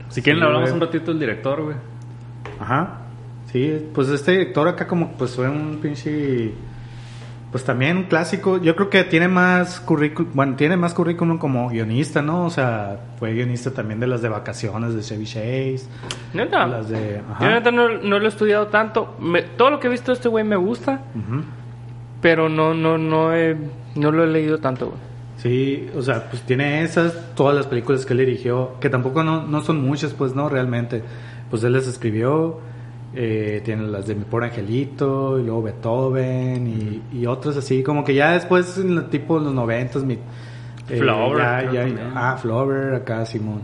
Si quieren, Sí, le hablamos güey. un ratito del director, güey. Ajá. Sí, pues este director acá como pues fue un pinche pues también un clásico. Yo creo que tiene más currículum, bueno, tiene más currículum como guionista, ¿no? O sea, fue guionista también de las de vacaciones de Chevy Chase. Neta. Las de ajá. Yo neta no, no lo he estudiado tanto. Me- todo lo que he visto de este güey me gusta, Ujú. pero no, no, no, he, no lo he leído tanto, güey. Sí, o sea, pues tiene esas, todas las películas que él dirigió, que tampoco no, no son muchas, pues no, realmente. Pues él las escribió, eh, tiene las de Mi Pobre Angelito, y luego Beethoven, y, y otras así, como que ya después, en el tipo de los noventas, mi... eh, Flower, ya- ya- ah, Flower, acá Simón.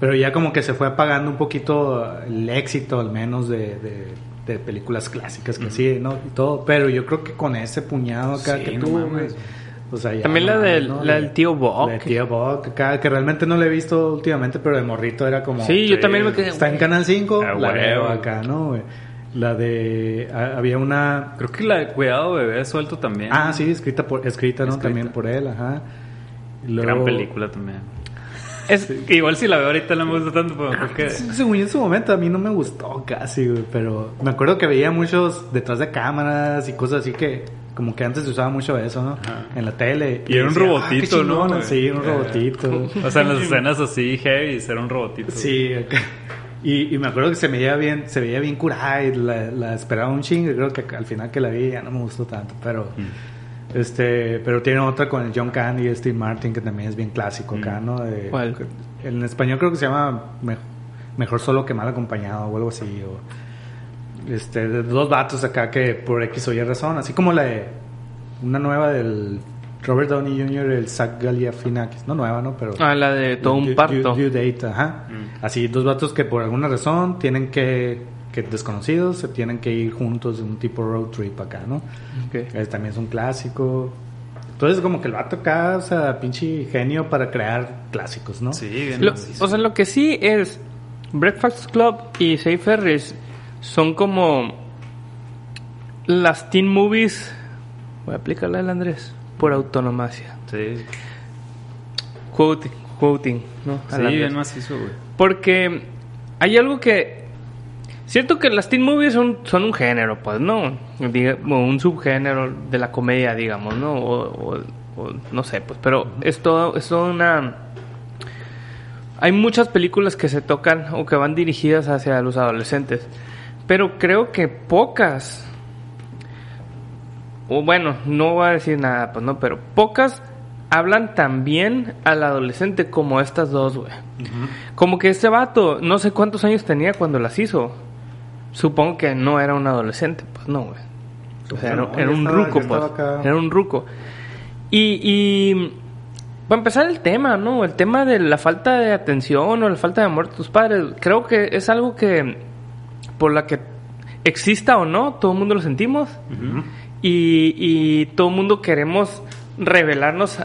Pero ya como que se fue apagando un poquito el éxito, al menos, de, de, de películas clásicas que sí, ¿no? Y todo, pero yo creo que con ese puñado acá Sí, que no tuvo, o sea, ya También no la del, ¿no? la De- del tío Bob. de Tío Bob, acá, que realmente no lo he visto últimamente, pero de morrito era como... Sí, yo también me quedé. Está en Canal 5, Ah, la huevo. veo acá, ¿no? güey? La de... había una... Creo que la de Cuidado Bebé Suelto también. Ah, sí, escrita, por, escrita, ¿no? Escrita. También por él, ajá. Luego- Gran película también. Es, Que igual si la veo ahorita no me gusta tanto, pero creo que... Sí, Según en su momento a mí no me gustó casi, güey, pero me acuerdo que veía muchos detrás de cámaras y cosas así que como que antes se usaba mucho eso, ¿no? Ajá. En la tele. Y era un decía, robotito, "Ah, chingón", ¿no, güey? Sí, un robotito. O sea, en las escenas así heavy, era un robotito. Sí, acá. y, y me acuerdo que se me veía bien, se veía bien curada y la, la esperaba un chingo. y Creo que al final que la vi ya no me gustó tanto, pero Mm. este, pero tiene otra con el John Candy y Steve Martin que también es bien clásico acá, Mm. ¿no? De- ¿Cuál? En español creo que se llama Me- Mejor solo que mal acompañado o algo así. O, este, de dos vatos acá que por X o Y razón, así como la de una nueva del Robert Downey Jr., el Zach Galifianakis, no nueva, ¿no? Pero ah, la de todo un parto. Due- Due Date, ajá. Mm. Así, dos vatos que por alguna razón tienen que, que desconocidos, se tienen que ir juntos en un tipo road trip acá, ¿no? Ok. Es, también es un clásico. Entonces, como que el vato acá, o sea, pinche genio para crear clásicos, ¿no? Sí, bien Lo- o sea, lo que sí es Breakfast Club y Safe Ferris son como las teen movies. Voy a aplicarla al Andrés por autonomacia. Sí, Quoting, quoting, ¿no? sí Al Andrés. bien macizo, güey. Porque hay algo que. Cierto que las teen movies son, son un género, pues, ¿no? Diga- un subgénero de la comedia, digamos, ¿no? O, o- o no sé, pues, pero es todo, es toda una. Hay muchas películas que se tocan o que van dirigidas hacia los adolescentes, pero creo que pocas. O bueno, no voy a decir nada, pues no, pero pocas hablan también al adolescente como estas dos, güey. Como que este vato, no sé cuántos años tenía cuando las hizo. Supongo que no era un adolescente, pues no, güey. O sea, era, No, era yo un estaba- ruco, pues. acá. Era un ruco. Y, y para empezar el tema, ¿no? El tema de la falta de atención o la falta de amor de tus padres, creo que es algo que, por la que exista o no, todo el mundo lo sentimos. Y, y todo el mundo queremos revelarnos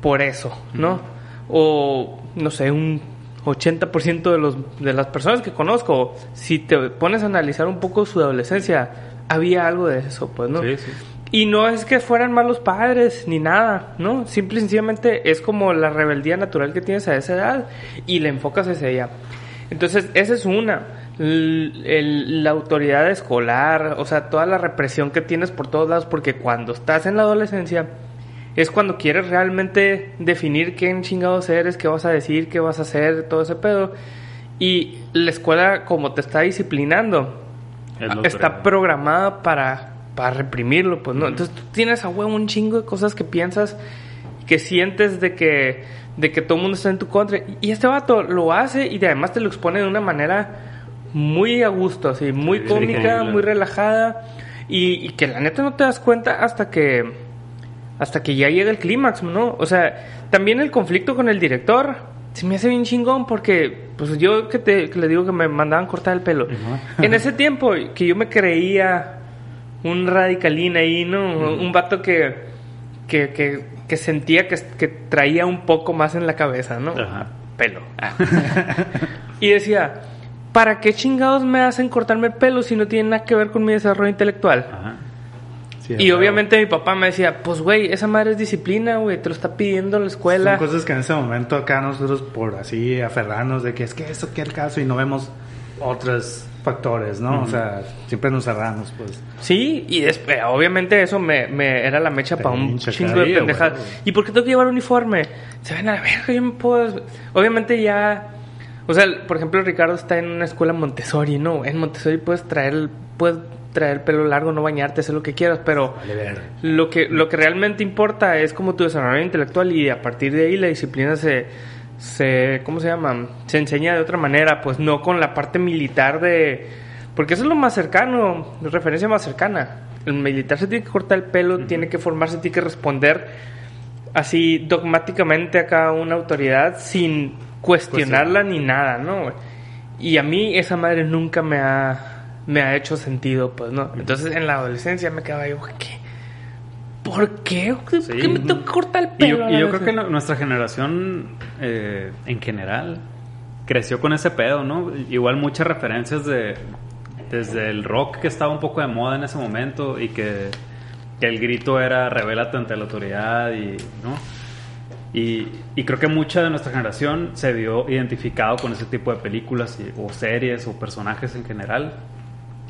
por eso, ¿no? O, no sé, un 80% de, los, de las personas que conozco, si te pones a analizar un poco su adolescencia, había algo de eso, pues, ¿no? Sí, sí. Y no es que fueran malos padres ni nada, ¿no? Simple y sencillamente es como la rebeldía natural que tienes a esa edad y le enfocas hacia ella. Entonces, esa es una. L- el- la autoridad escolar, o sea, toda la represión que tienes por todos lados, porque cuando estás en la adolescencia es cuando quieres realmente definir quién chingados eres, qué vas a decir, qué vas a hacer, todo ese pedo. Y la escuela, como te está disciplinando, Es está programada para, para reprimirlo, pues no. Entonces tú tienes a huevo un chingo de cosas que piensas, que sientes de que, de que todo el mundo está en tu contra. Y este vato lo hace y además te lo expone de una manera muy a gusto, así, muy Sí, cómica, muy relajada. Y, y que la neta no te das cuenta hasta que hasta que ya llega el clímax, ¿no? O sea, también el conflicto con el director se me hace bien chingón porque, pues yo que, te, que le digo que me mandaban cortar el pelo. En ese tiempo que yo me creía un radicalín ahí, ¿no? Un vato que, que, que, que sentía que, que traía un poco más en la cabeza, ¿no? Ajá. Pelo. Ah. y decía, ¿para qué chingados me hacen cortarme el pelo si no tiene nada que ver con mi desarrollo intelectual? Ajá. Sí, Y huevo. obviamente mi papá me decía, pues güey, esa madre es disciplina, güey, te lo está pidiendo la escuela. Son cosas que en ese momento acá nosotros por así aferrarnos de que es que esto que el caso y no vemos otros factores, ¿no? O sea, siempre nos cerramos, pues. Sí, y después, obviamente eso me, me era la mecha para un chingo de pendejadas. güey. ¿Y por qué tengo que llevar uniforme? Se ven a la verga, yo me puedo... Obviamente ya... O sea, por ejemplo, Ricardo está en una escuela Montessori, ¿no? En Montessori puedes traer, puedes traer el pelo largo, no bañarte, hacer lo que quieras, pero... Vale. Lo que, lo que realmente importa es como tu desarrollo intelectual y a partir de ahí la disciplina se, se, ¿cómo se llama? Se enseña de otra manera, pues no con la parte militar de... Porque eso es lo más cercano, la referencia más cercana. El militar se tiene que cortar el pelo, tiene que formarse, tiene que responder así dogmáticamente a cada una autoridad sin cuestionarla ni nada, ¿no? Y a mí esa madre nunca me ha, me ha hecho sentido, pues, ¿no? Entonces en la adolescencia me quedaba yo, ¿qué? ¿Por qué? ¿Por Sí. qué me tengo que cortar el Y pelo? yo, y yo creo que nuestra generación, eh, en general, creció con ese pedo, ¿no? Igual muchas referencias de desde el rock que estaba un poco de moda en ese momento y que, que el grito era revélate ante la autoridad y, ¿no? Y, y creo que mucha de nuestra generación se vio identificado con ese tipo de películas y- o series o personajes en general.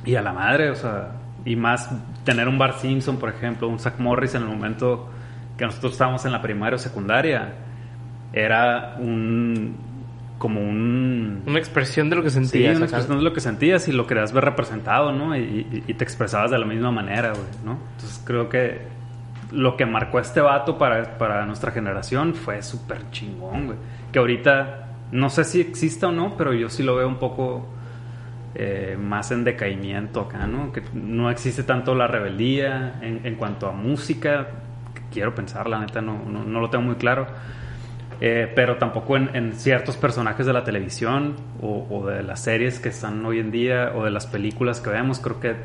Y a la madre, o sea, y más tener un Bart Simpson, por ejemplo, un Zach Morris en el momento que nosotros estábamos en la primaria o secundaria, era un como un Una expresión de lo que sí, sentías. una acá. expresión de lo que sentías y lo querías ver representado, ¿no? Y, y- y te expresabas de la misma manera, güey, ¿no? Entonces creo que lo que marcó este vato para, para nuestra generación fue súper chingón, güey. Que ahorita, no sé si exista o no, pero yo sí lo veo un poco eh, más en decaimiento acá, ¿no? Que no existe tanto la rebeldía en, en cuanto a música. Quiero pensar, la neta, no, no, no lo tengo muy claro. Eh, pero tampoco en, en ciertos personajes de la televisión o, o de las series que están hoy en día o de las películas que vemos, creo que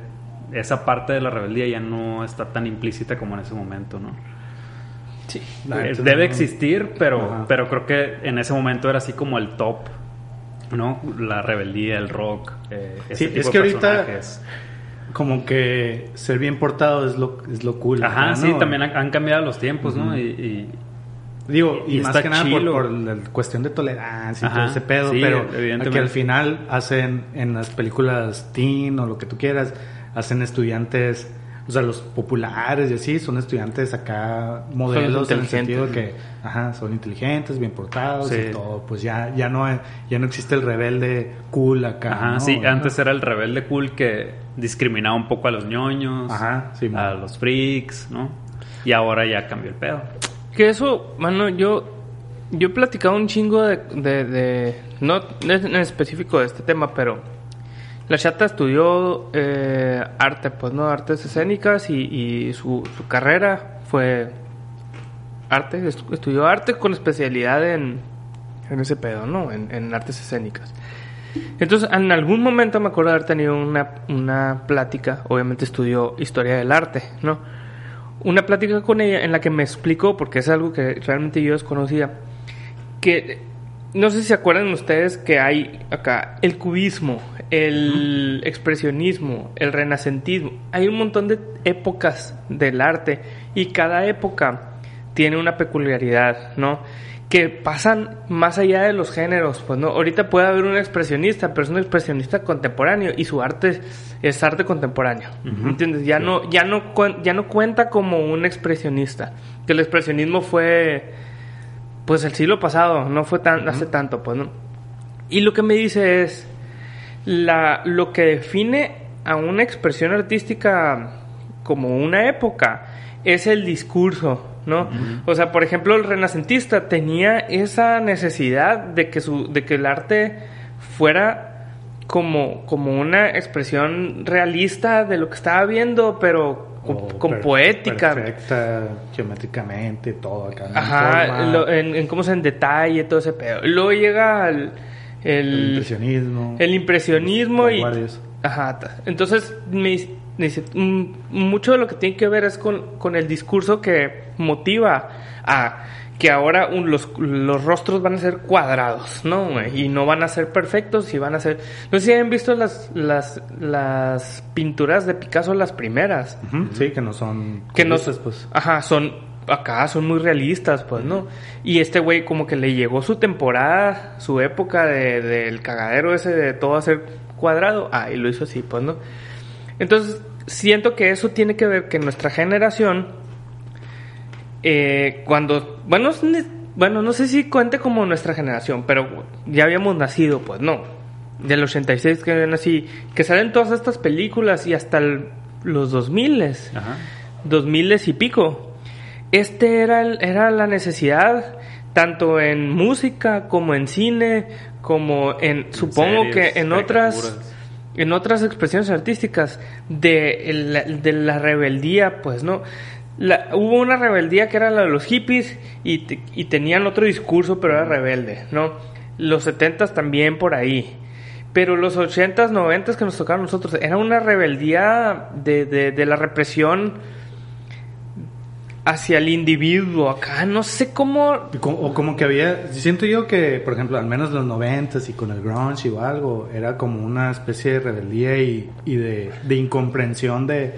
esa parte de la rebeldía ya no está tan implícita como en ese momento, ¿no? Sí. Debe no- existir, pero, Ajá. pero creo que en ese momento era así como el top, ¿no? La rebeldía, el rock, eh, ese Sí, tipo es de que ahorita personajes. como que ser bien portado es lo, es lo cool. Ajá, ¿no? sí, también han, han cambiado los tiempos, ¿no? Y, y- Digo, y, Y más está que nada por, por la cuestión de tolerancia y Ajá, todo ese pedo, sí, pero que al final hacen en las películas teen o lo que tú quieras, hacen estudiantes, o sea, los populares y así, son estudiantes acá modelos en el sentido inteligentes. que, ajá, son inteligentes, bien portados Sí. y todo, pues ya, ya no, ya no existe el rebelde cool acá. Ajá, ¿no? sí, antes era el rebelde cool que discriminaba un poco a los ñoños, Ajá, sí, a man. los freaks, ¿no? Y ahora ya cambió el pedo. Que eso, mano, yo, yo he platicado un chingo de, de, de- no en específico de este tema, pero La chata estudió eh, arte, pues, ¿no? Artes escénicas y, su, carrera fue arte, estu- estudió arte con especialidad en, en ese pedo, ¿no? En, en artes escénicas. Entonces, en algún momento me acuerdo haber tenido una, una plática, obviamente estudió historia del arte, ¿no? Una plática con ella en la que me explicó, porque es algo que realmente yo desconocía, que no sé si se acuerdan ustedes que hay acá el cubismo, el expresionismo, el renacentismo. Hay un montón de épocas del arte y cada época tiene una peculiaridad, ¿no? Que pasan más allá de los géneros, pues no. Ahorita puede haber un expresionista, pero es un expresionista contemporáneo y su arte es, arte contemporáneo. ¿entiendes? Ya no, ya no, ya no cuenta como un expresionista. Que el expresionismo fue, pues el siglo pasado, no fue tan, hace tanto, pues no. Y lo que me dice es, la, lo que define a una expresión artística como una época es el discurso, ¿no? O sea, por ejemplo, el renacentista tenía esa necesidad de que su, de que el arte fuera como, como una expresión realista de lo que estaba viendo, pero con, O con per- poética. Perfecta, geométricamente, todo acá. en Ajá, lo- en, en cómo se en detalle, todo ese pedo. Luego llega el, el el, impresionismo. el impresionismo y... Ajá, entonces me, dis- me dice, "Mm, mucho de lo que tiene que ver es con, con el discurso que motiva a que ahora un- los, los rostros van a ser cuadrados, ¿no? Y no van a ser perfectos y van a ser... No sé si han visto las, las, las pinturas de Picasso, las primeras. Sí, que no son. Que no cubistas, pues. Ajá, son acá son muy realistas, pues, ¿no? Y este güey como que le llegó su temporada, su época de, del cagadero ese de todo hacer cuadrado. Ah, y lo hizo así, pues, ¿no? Entonces, siento que eso tiene que ver que nuestra generación eh, cuando bueno, bueno, no sé si cuente como nuestra generación, pero ya habíamos nacido, pues, no. Del 86 que nací, que salen todas estas películas y hasta el- los 2000 Ajá. 2000 y pico. Este era, el- era la necesidad, tanto en música como en cine, como en, supongo series, que en otras, en otras expresiones artísticas, de la rebeldía, pues, ¿no? La- hubo una rebeldía que era la de los hippies y, te- y tenían otro discurso, pero era rebelde, ¿no? Los 70 también por ahí. Pero los 80s, 90s que nos tocaron a nosotros, era una rebeldía de, de, de la represión hacia el individuo. Acá no sé cómo. O como que había, siento yo que, por ejemplo, al menos en los noventas y con el grunge o algo, era como una especie de rebeldía y, y de, de incomprensión de,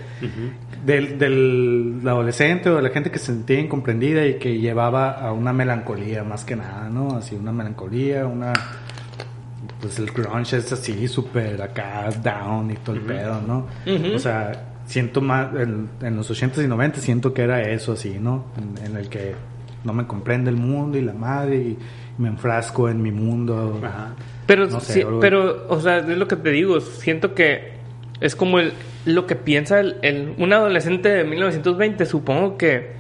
del, del adolescente o de la gente que se sentía incomprendida y que llevaba a una melancolía más que nada, ¿no? Así una melancolía, una... Pues el grunge es así, súper acá, down y todo el pedo, ¿no? O sea, siento más, en, en los 80s y 90 siento que era eso así, ¿no? En, en el que no me comprende el mundo y la madre y me enfrasco en mi mundo. Ajá. Pero, No sé, sí, pero, o sea, es lo que te digo. Siento que es como el, lo que piensa el, el- un adolescente de 1920. Supongo que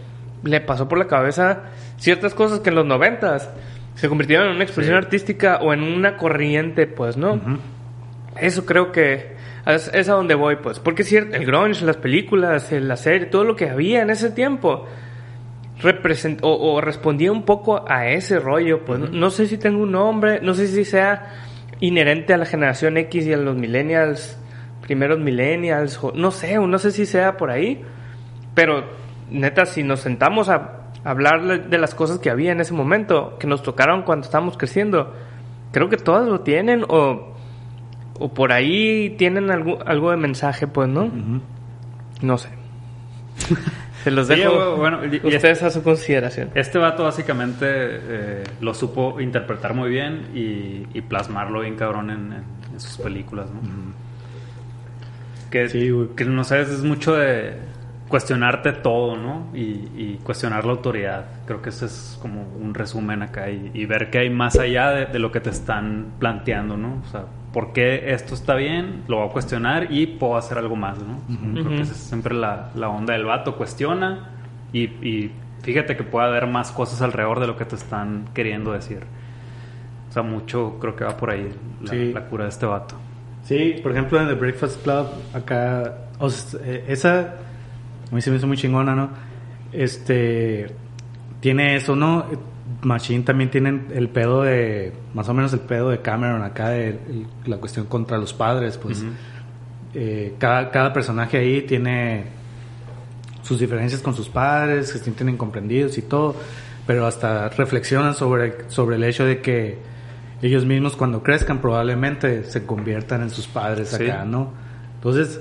le pasó por la cabeza ciertas cosas que en los 90 se convirtieron en una expresión Sí. artística o en una corriente, pues, ¿no? Eso creo que es, es a donde voy, pues. Porque es cierto, el grunge, las películas, la serie, todo lo que había en ese tiempo represent o, respondía un poco a ese rollo, pues. no, no sé si tengo un nombre, no sé si sea inherente a la generación X y a los millennials, primeros millennials, o- no sé, no sé si sea por ahí. Pero, neta, si nos sentamos a hablar de- las cosas que había en ese momento, que nos tocaron cuando estábamos creciendo, creo que todas lo tienen o, o por ahí tienen algo, algo de mensaje, pues, ¿no? No sé. Se los Sí, dejo bueno, y- y ustedes a su consideración. Este vato básicamente eh, lo supo interpretar muy bien y, y plasmarlo bien cabrón en, en- en sus películas, ¿no? Que, Sí, que no sabes, es mucho de cuestionarte todo, ¿no? Y, y cuestionar la autoridad. Creo que ese es como un resumen acá y, y ver que hay más allá de, de lo que te están planteando, ¿no? O sea, ¿por qué esto está bien? Lo voy a cuestionar y puedo hacer algo más, ¿no? Creo Ujú. que esa es siempre la, la onda del vato, cuestiona y, y fíjate que puede haber más cosas alrededor de lo que te están queriendo decir. O sea, mucho creo que va por ahí la, Sí. la cura de este vato. Sí, por ejemplo en The Breakfast Club, acá, o sea, eh, esa, a mí se me hizo muy chingona, ¿no? Este, tiene eso, ¿no? Machine también tiene el pedo de, más o menos el pedo de Cameron acá, de, la cuestión contra los padres, pues. Eh, cada, cada personaje ahí tiene sus diferencias con sus padres, que se sienten incomprendidos y todo, pero hasta reflexionan sobre, sobre el hecho de que ellos mismos cuando crezcan probablemente se conviertan en sus padres Sí. acá, ¿no? Entonces,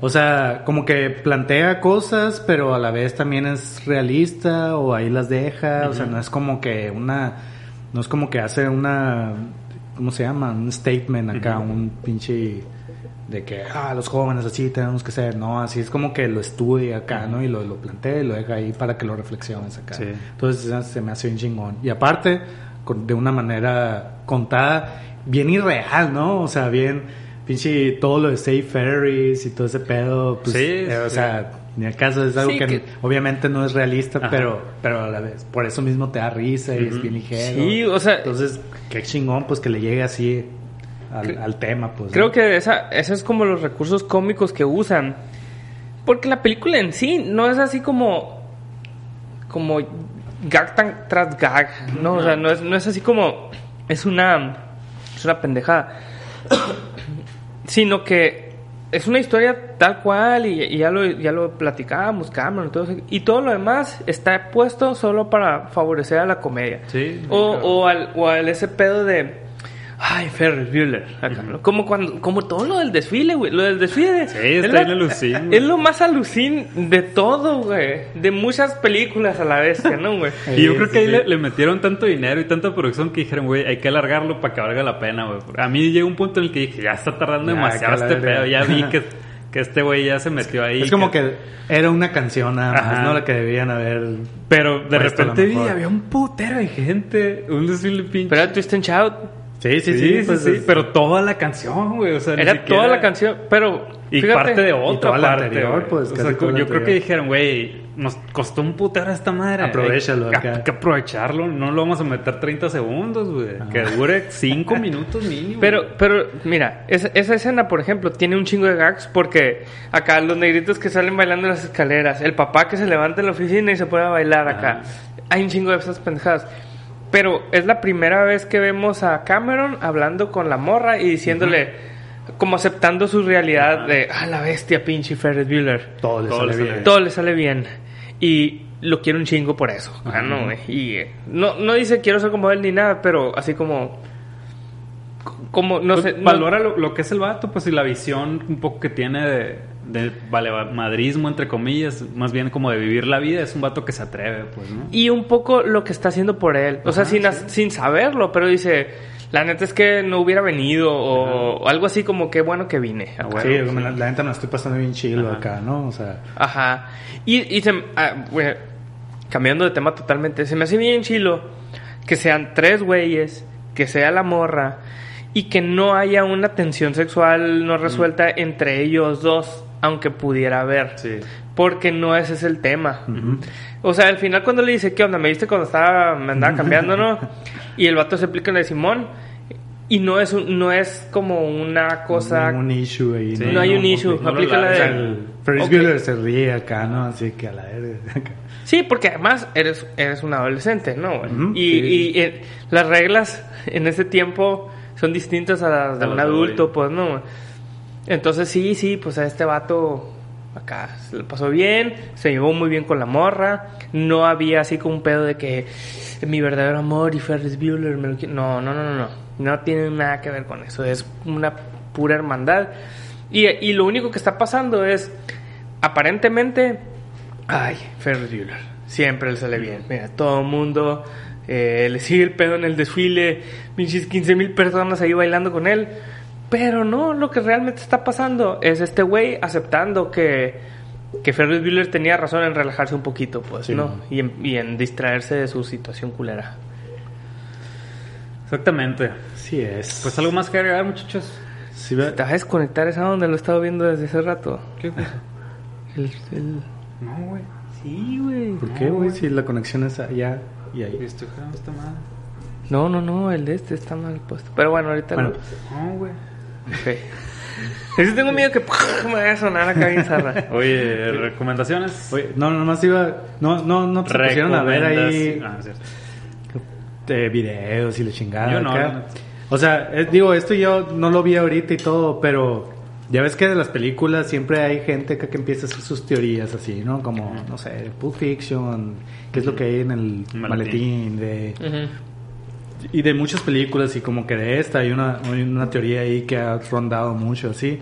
o sea, como que plantea cosas, pero a la vez también es realista o ahí las deja, o sea, no es como que una, no es como que hace una, ¿cómo se llama? Un statement acá, un pinche de que, ah, los jóvenes así tenemos que ser, no, así es como que lo estudia acá, ¿no? Y lo, lo plantea y lo deja ahí para que lo reflexiones acá. Sí. Entonces se- me hace bien chingón. Y aparte, con- de una manera contada, bien irreal, ¿no? O sea, bien, pinche, todo lo de Safe Ferries y todo ese pedo, pues, Sí, eh, o sí. sea, ni el caso es algo Sí, que, que- obviamente no es realista, Ajá. pero, pero a la vez, por eso mismo te da risa y es bien ligero. Sí, o sea- Entonces, qué chingón, pues, que le llegue así al, tema, pues. Creo ¿no? que esa, ese es como los recursos cómicos que usan. Porque la película en sí no es así como. como gag tan- tras gag. No, o sea, no es, no es así como. Es una. Es una pendejada. Sino que es una historia tal cual y, y ya, lo, ya lo platicábamos, Cameron y todo eso. Y todo lo demás está puesto solo para favorecer a la comedia. Sí, O, claro. o al, o al ese pedo de. Ay, Ferris Bueller. acá, ¿no? Como cuando, como todo lo del desfile, güey. Lo del desfile. Sí, es, está la- alucin, güey. es lo más alucin de todo, güey. De muchas películas a la vez, ¿no, güey? Y yo Sí, creo sí, que ahí sí. le, le metieron tanto dinero y tanta producción que dijeron, güey, hay que alargarlo para que valga la pena, güey. A mí llegó un punto en el que dije, ya está tardando Ya, demasiado que este pedo. Ya vi que, que este güey ya se metió ahí. Es como que era una canción nada más, Ajá. ¿no? La que debían haber. Pero de repente vi, había un putero de gente. Un desfile pinche. Pero era Twist and Shout. Sí, sí, sí, sí. sí, pues, sí, Pero toda la canción, güey. O sea, Era siquiera- toda la canción. Pero. Y fíjate, parte de otra toda la parte, anterior, pues, O sea, la yo creo que anterior. dijeron, güey, nos costó un putero esta madre. Aprovechalo Hay, acá. que aprovecharlo. No lo vamos a meter 30 segundos, güey. Que dure 5 minutos mínimo. Pero, pero, mira, esa, esa escena, por ejemplo, tiene un chingo de gags porque acá los negritos que salen bailando en las escaleras, el papá que se levanta en la oficina y se pone a bailar acá. Hay un chingo de esas pendejadas. Pero es la primera vez que vemos a Cameron hablando con la morra y diciéndole, como aceptando su realidad de, ah, la bestia, pinche Ferris Bueller. Todo le Todo sale le sale bien. bien. Todo le sale bien. Y lo quiero un chingo por eso. Ah, no. Y eh, no, no dice quiero ser como él ni nada, pero así como. Como, no Pues, sé. no- valora lo, lo que es el vato, pues, y la visión un poco que tiene de, de valemadrismo, entre comillas, más bien como de vivir la vida. Es un vato que se atreve, pues, ¿no? Y un poco lo que está haciendo por él. O sea, sin, sí. sin saberlo, pero dice. La neta es que no hubiera venido o, o algo así como que bueno que vine. Ah, Sí, la, la neta me la estoy pasando bien chido acá, ¿no? O sea, Ajá. Y, y se, ah, cambiando de tema totalmente, se me hace bien chilo que sean tres güeyes, que sea la morra y que no haya una tensión sexual no resuelta entre ellos dos, aunque pudiera haber. Sí. Porque no ese es el tema. O sea, al final cuando le dice, ¿qué onda? ¿Me viste cuando estaba, me andaba cambiando, no? Y el vato se aplica en la de Simón. Y no es, un- no es como una cosa... un issue ahí. Sí, no hay un issue. no aplica la O de... sea, el Ferris se ríe acá, ¿no? Así que a la verga. Sí, porque además eres, eres un adolescente, ¿no? y sí. y, eh, las reglas en ese tiempo son distintas a las de A un adulto, pues, ¿no? Entonces sí, sí, pues a este vato acá se le pasó bien, se llevó muy bien con la morra, no había así como un pedo de que mi verdadero amor y Ferris Bueller me lo No, no, no, no, no, no tiene nada que ver con eso, es una pura hermandad. Y, y lo único que está pasando es, aparentemente, ay, Ferris Bueller, siempre le sale bien. Mira, todo el mundo eh, le sigue el pedo en el desfile, pinches 15 mil personas ahí bailando con él. Pero no, lo que realmente está pasando es este güey aceptando que, que Ferris Bueller tenía razón en relajarse un poquito, pues, Sí. ¿no? Y en, y en distraerse de su situación culera. Exactamente. Sí es. Pues algo más que agregar, muchachos. Sí, ve- ¿Te vas a desconectar esa donde lo he estado viendo desde hace rato? ¿Qué cosa? El, el- No, güey. Sí, güey. ¿Por qué, güey? Si la conexión es allá y ahí. Jalando esta madre. No, no, no, el de este está mal puesto. Pero bueno, ahorita Bueno, lo... No, güey. Ok. Y sí tengo miedo que me vaya a sonar acá bien zarra. Oye, recomendaciones. Oye, no, nomás iba. No, no, no se pusieron a ver ahí Ah, es cierto. eh, videos y la chingada. Yo no, acá. yo no. O sea, eh, digo, esto yo no lo vi ahorita y todo, pero ya ves que de las películas siempre hay gente acá que empieza a hacer sus teorías así, ¿no? Como, no sé, Pulp Fiction, qué es lo que hay en el Maletín. maletín, de, Ujú. Y de muchas películas y como que de esta hay una, hay una teoría ahí que ha rondado mucho así.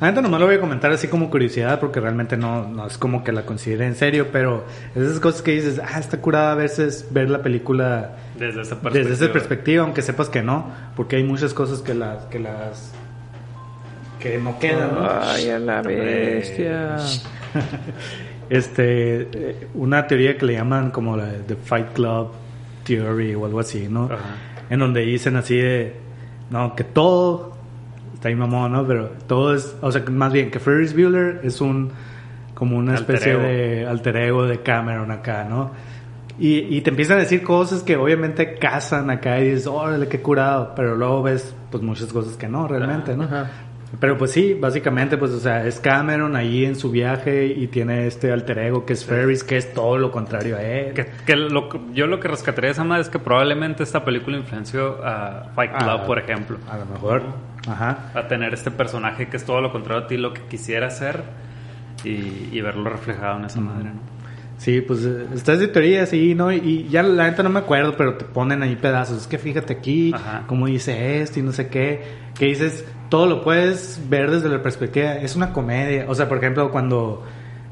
Neta nomás lo voy a comentar así como curiosidad porque realmente no, no es como que la considere en serio, pero es esas cosas que dices, ah, está curada a veces ver la película Desde esa perspectiva. desde esa perspectiva, aunque sepas que no, porque hay muchas cosas que las que las que no quedan, ¿no? Ay, a la bestia. Este, eh, una teoría que le llaman como la The Fight Club Theory o algo así, ¿no? Ajá. En donde dicen así de, no, que todo, está ahí mamón, ¿no? Pero todo es, o sea, más bien que Ferris Bueller es un, como una especie de alter ego de Cameron acá, ¿no? Y, y te empiezan a decir cosas que obviamente casan acá y dices, órale, qué curado, pero luego ves, pues muchas cosas que no, realmente, ¿no? Ajá. Pero pues sí, básicamente, pues, o sea, es Cameron ahí en su viaje y tiene este alter ego que es Ferris, que es todo lo contrario a él. Que, que lo, que- yo lo que rescataría de esa madre es que probablemente esta película influenció a Fight Club, Ah, por ejemplo. A lo mejor. Ajá. A tener este personaje que es todo lo contrario a ti, lo que quisiera ser y, y verlo reflejado en esa madre, ¿no? Sí, pues eh, estás de teoría, sí, ¿no? Y ya la neta no me acuerdo, pero te ponen ahí pedazos. Es que fíjate aquí, Ajá. cómo dice esto y no sé qué. Que dices, todo lo puedes ver desde la perspectiva. Es una comedia. O sea, por ejemplo, cuando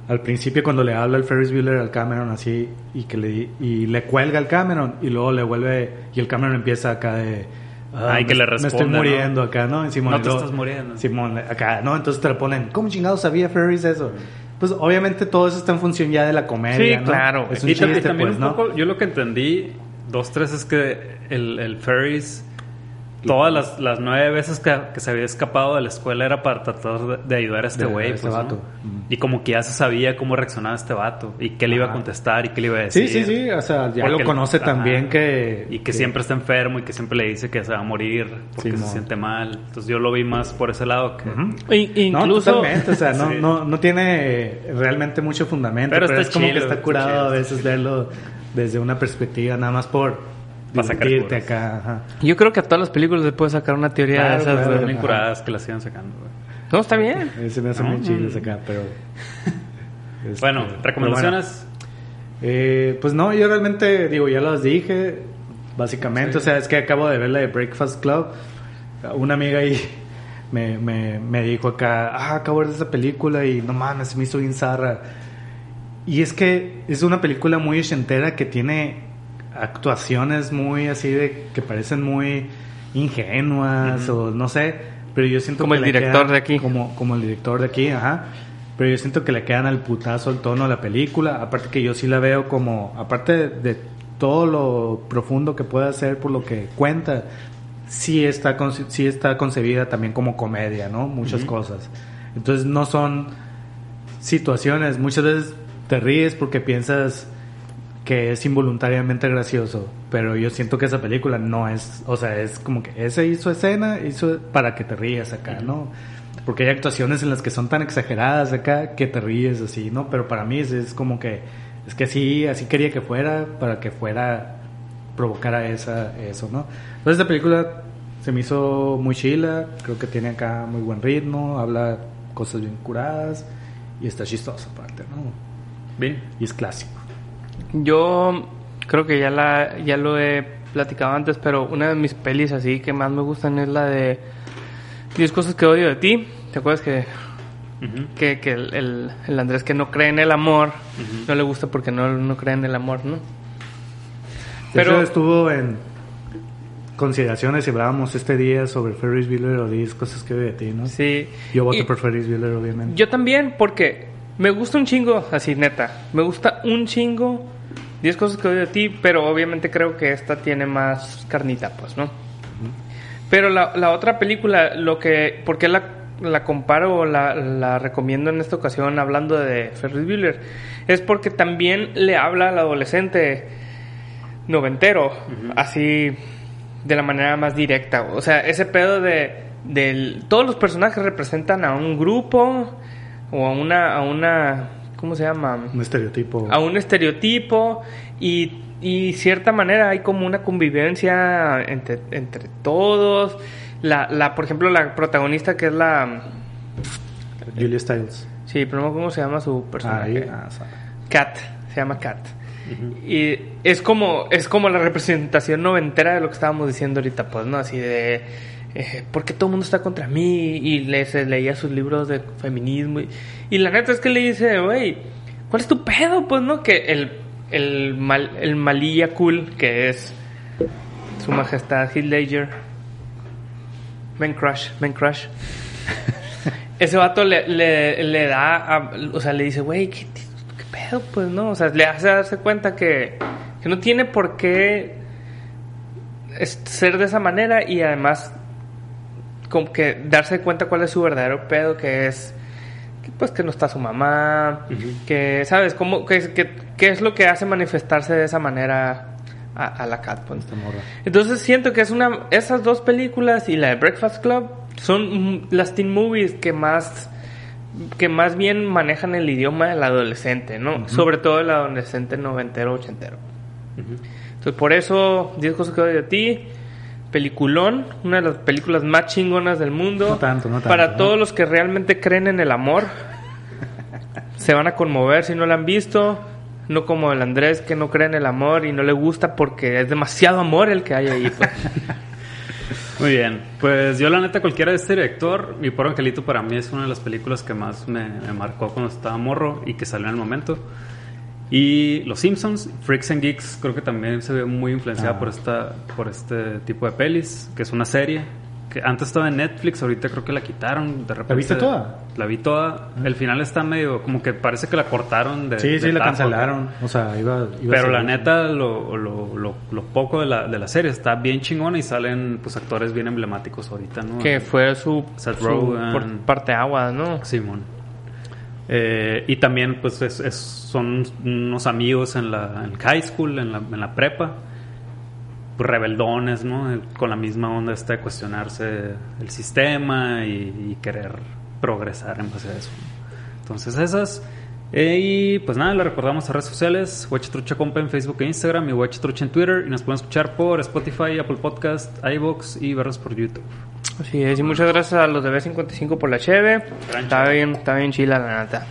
al principio, cuando le habla el Ferris Bueller al Cameron así y que le, y le cuelga al Cameron y luego le vuelve y el Cameron empieza acá de. Ah, y que me- le Me estoy responde, ¿no? muriendo acá, ¿no? Y Simón, No te luego- estás muriendo. Simón, acá, ¿no? Entonces te lo ponen, ¿cómo chingado sabía Ferris eso? Pues obviamente todo eso está en función ya de la comedia, Sí, ¿no? claro. Es un y, chiste, también pues, un ¿no? poco, yo lo que entendí, dos, tres, es que el, el Ferris, todas las, las nueve veces que, que se había escapado de la escuela era para tratar de, de ayudar a este güey. este pues, ¿no? vato. Mm. Y como que ya se sabía cómo reaccionaba este vato y qué le iba a contestar y qué le iba a decir. Sí, sí, sí, o sea, ya Porque- lo conoce ajá. también que... Y que, siempre está enfermo y que siempre le dice que se va a morir porque Simón. se siente mal. Entonces yo lo vi más por ese lado que... I- No, incluso. totalmente, o sea, no, Sí. no, no tiene realmente mucho fundamento, Pero pero, está es como chido, que está está curado chido. a veces verlo desde una perspectiva nada más por Pa' sacar curas. acá, ajá. Yo creo que a todas las películas le puedes sacar una teoría Claro, de esas. claro. Bien curadas que las sigan sacando. güey. No, está bien. Eh, Se me hacen No, muy no, chidos no. acá, pero... este, Bueno, pero recomendaciones. bueno. Eh, pues no, yo realmente, digo, ya las dije, básicamente, Sí. o sea, es que acabo de ver la de Breakfast Club. Una amiga ahí me, me, me dijo acá, ah, acabo de ver esa película y no mames, se me hizo bien zarra. Y es que es una película muy ochentera que tiene actuaciones muy así de que parecen muy ingenuas o no sé, pero yo siento Como que el director quedan- de aquí. Como, como el director de aquí, ajá. Pero yo siento que le quedan al putazo el tono de la película. Aparte que yo sí la veo como, aparte de, de todo lo profundo que puede hacer por lo que cuenta, sí está, sí está concebida también como comedia, ¿no? Muchas cosas. Entonces no son situaciones, muchas veces te ríes porque piensas que es involuntariamente gracioso, pero yo siento que esa película no es, o sea, es como que ese hizo escena, hizo para que te rías acá, ¿no? Porque hay actuaciones en las que son tan exageradas acá que te ríes así, ¿no? Pero para mí es, es como que, es que así, así quería que fuera, para que fuera, provocara esa, eso, ¿no? Entonces esta película se me hizo muy chila, creo que tiene acá muy buen ritmo, habla cosas bien curadas y está chistosa aparte, ¿no? Bien. Y es clásico. Yo creo que ya la ya lo he platicado antes, pero una de mis pelis así que más me gustan es la de 10 cosas que odio de ti. ¿Te acuerdas que, Ujú. que, que el, el- el Andrés que no cree en el amor Ujú. no le gusta porque no, no cree en el amor, ¿no? Pero- hecho, estuvo en consideraciones y hablábamos este día sobre Ferris Bueller o 10 cosas que odio de ti, ¿no? Sí. Yo voto Y- por Ferris Bueller, obviamente. Yo también, porque me gusta un chingo, así neta, me gusta un chingo 10 cosas que odio de ti, pero obviamente creo que esta tiene más carnita, pues, ¿no? Pero la, la otra película, lo que, ¿por qué la, la comparo o la, la recomiendo en esta ocasión hablando de Ferris Bueller? Es porque también le habla al adolescente noventero, así de la manera más directa. O sea, ese pedo de del todos los personajes representan a un grupo o a una a una ¿cómo se llama? Un estereotipo. A un estereotipo y y cierta manera hay como una convivencia entre, entre todos. La, la, por ejemplo, la protagonista que es la... Julia Stiles. Sí, pero no cómo se llama su personaje. Ah, Kat, se llama Kat. Y es como, es como la representación noventera de lo que estábamos diciendo ahorita, pues, ¿no? Así de... Eh, ¿Por qué todo el mundo está contra mí? Y leía sus libros de feminismo. Y, y la neta es que le dice, güey, ¿cuál es tu pedo? Pues, ¿no? Que el el, mal, el malilla cool, que es su majestad Heath Ledger. Men Crush, Men Crush. Ese vato le, le, da, o sea, le dice, güey, ¿qué, ¿qué, pedo? Pues no, o sea, le hace darse cuenta que, que no tiene por qué ser de esa manera y además como que darse cuenta cuál es su verdadero pedo, que es pues que no está su mamá, que, ¿sabes? ¿Cómo, que, que, ¿Qué es lo que hace manifestarse de esa manera a, la Cat? Pues? Entonces siento que es una, esas dos películas y la de Breakfast Club son las teen movies que más que más bien manejan el idioma del adolescente, ¿no? Sobre todo el adolescente noventero, ochentero. Entonces, por eso, 10 cosas que odio de ti, peliculón, una de las películas más chingonas del mundo. No tanto, no tanto, Para todos los que realmente creen en el amor, se van a conmover si no la han visto. No como el Andrés que no cree en el amor y no le gusta porque es demasiado amor el que hay ahí. Pues. Muy bien, pues yo la neta cualquiera de este director, Mi Pobre Angelito para mí es una de las películas que más me, me marcó cuando estaba morro y que salió en el momento. Y Los Simpsons, Freaks and Geeks, creo que también se ve muy influenciada ah. por esta por este tipo de pelis, que es una serie que antes estaba en Netflix, ahorita creo que la quitaron. De repente, ¿La viste toda? La vi toda. El final está medio como que parece que la cortaron de Sí, sí, la cancelaron. O sea, iba, Pero la neta, lo, lo, lo, poco de la, de la serie está bien chingona y salen pues actores bien emblemáticos ahorita, ¿no? Que fue su, Seth su parte agua, ¿no? Simón. Eh, y también, pues, es, son unos amigos en la en high school, en la, en la prepa, pues rebeldones, ¿no? Con la misma onda esta de cuestionarse el sistema y, querer progresar en base a eso. Entonces, esas. Eh, y pues nada, le recordamos a redes sociales, Trucha Compa en Facebook e Instagram y Trucha en Twitter. Y nos pueden escuchar por Spotify, Apple Podcast, iBox y verlos por YouTube. Así es, y muchas gracias a los de B55 por la cheve. Está bien, está bien chila la nata.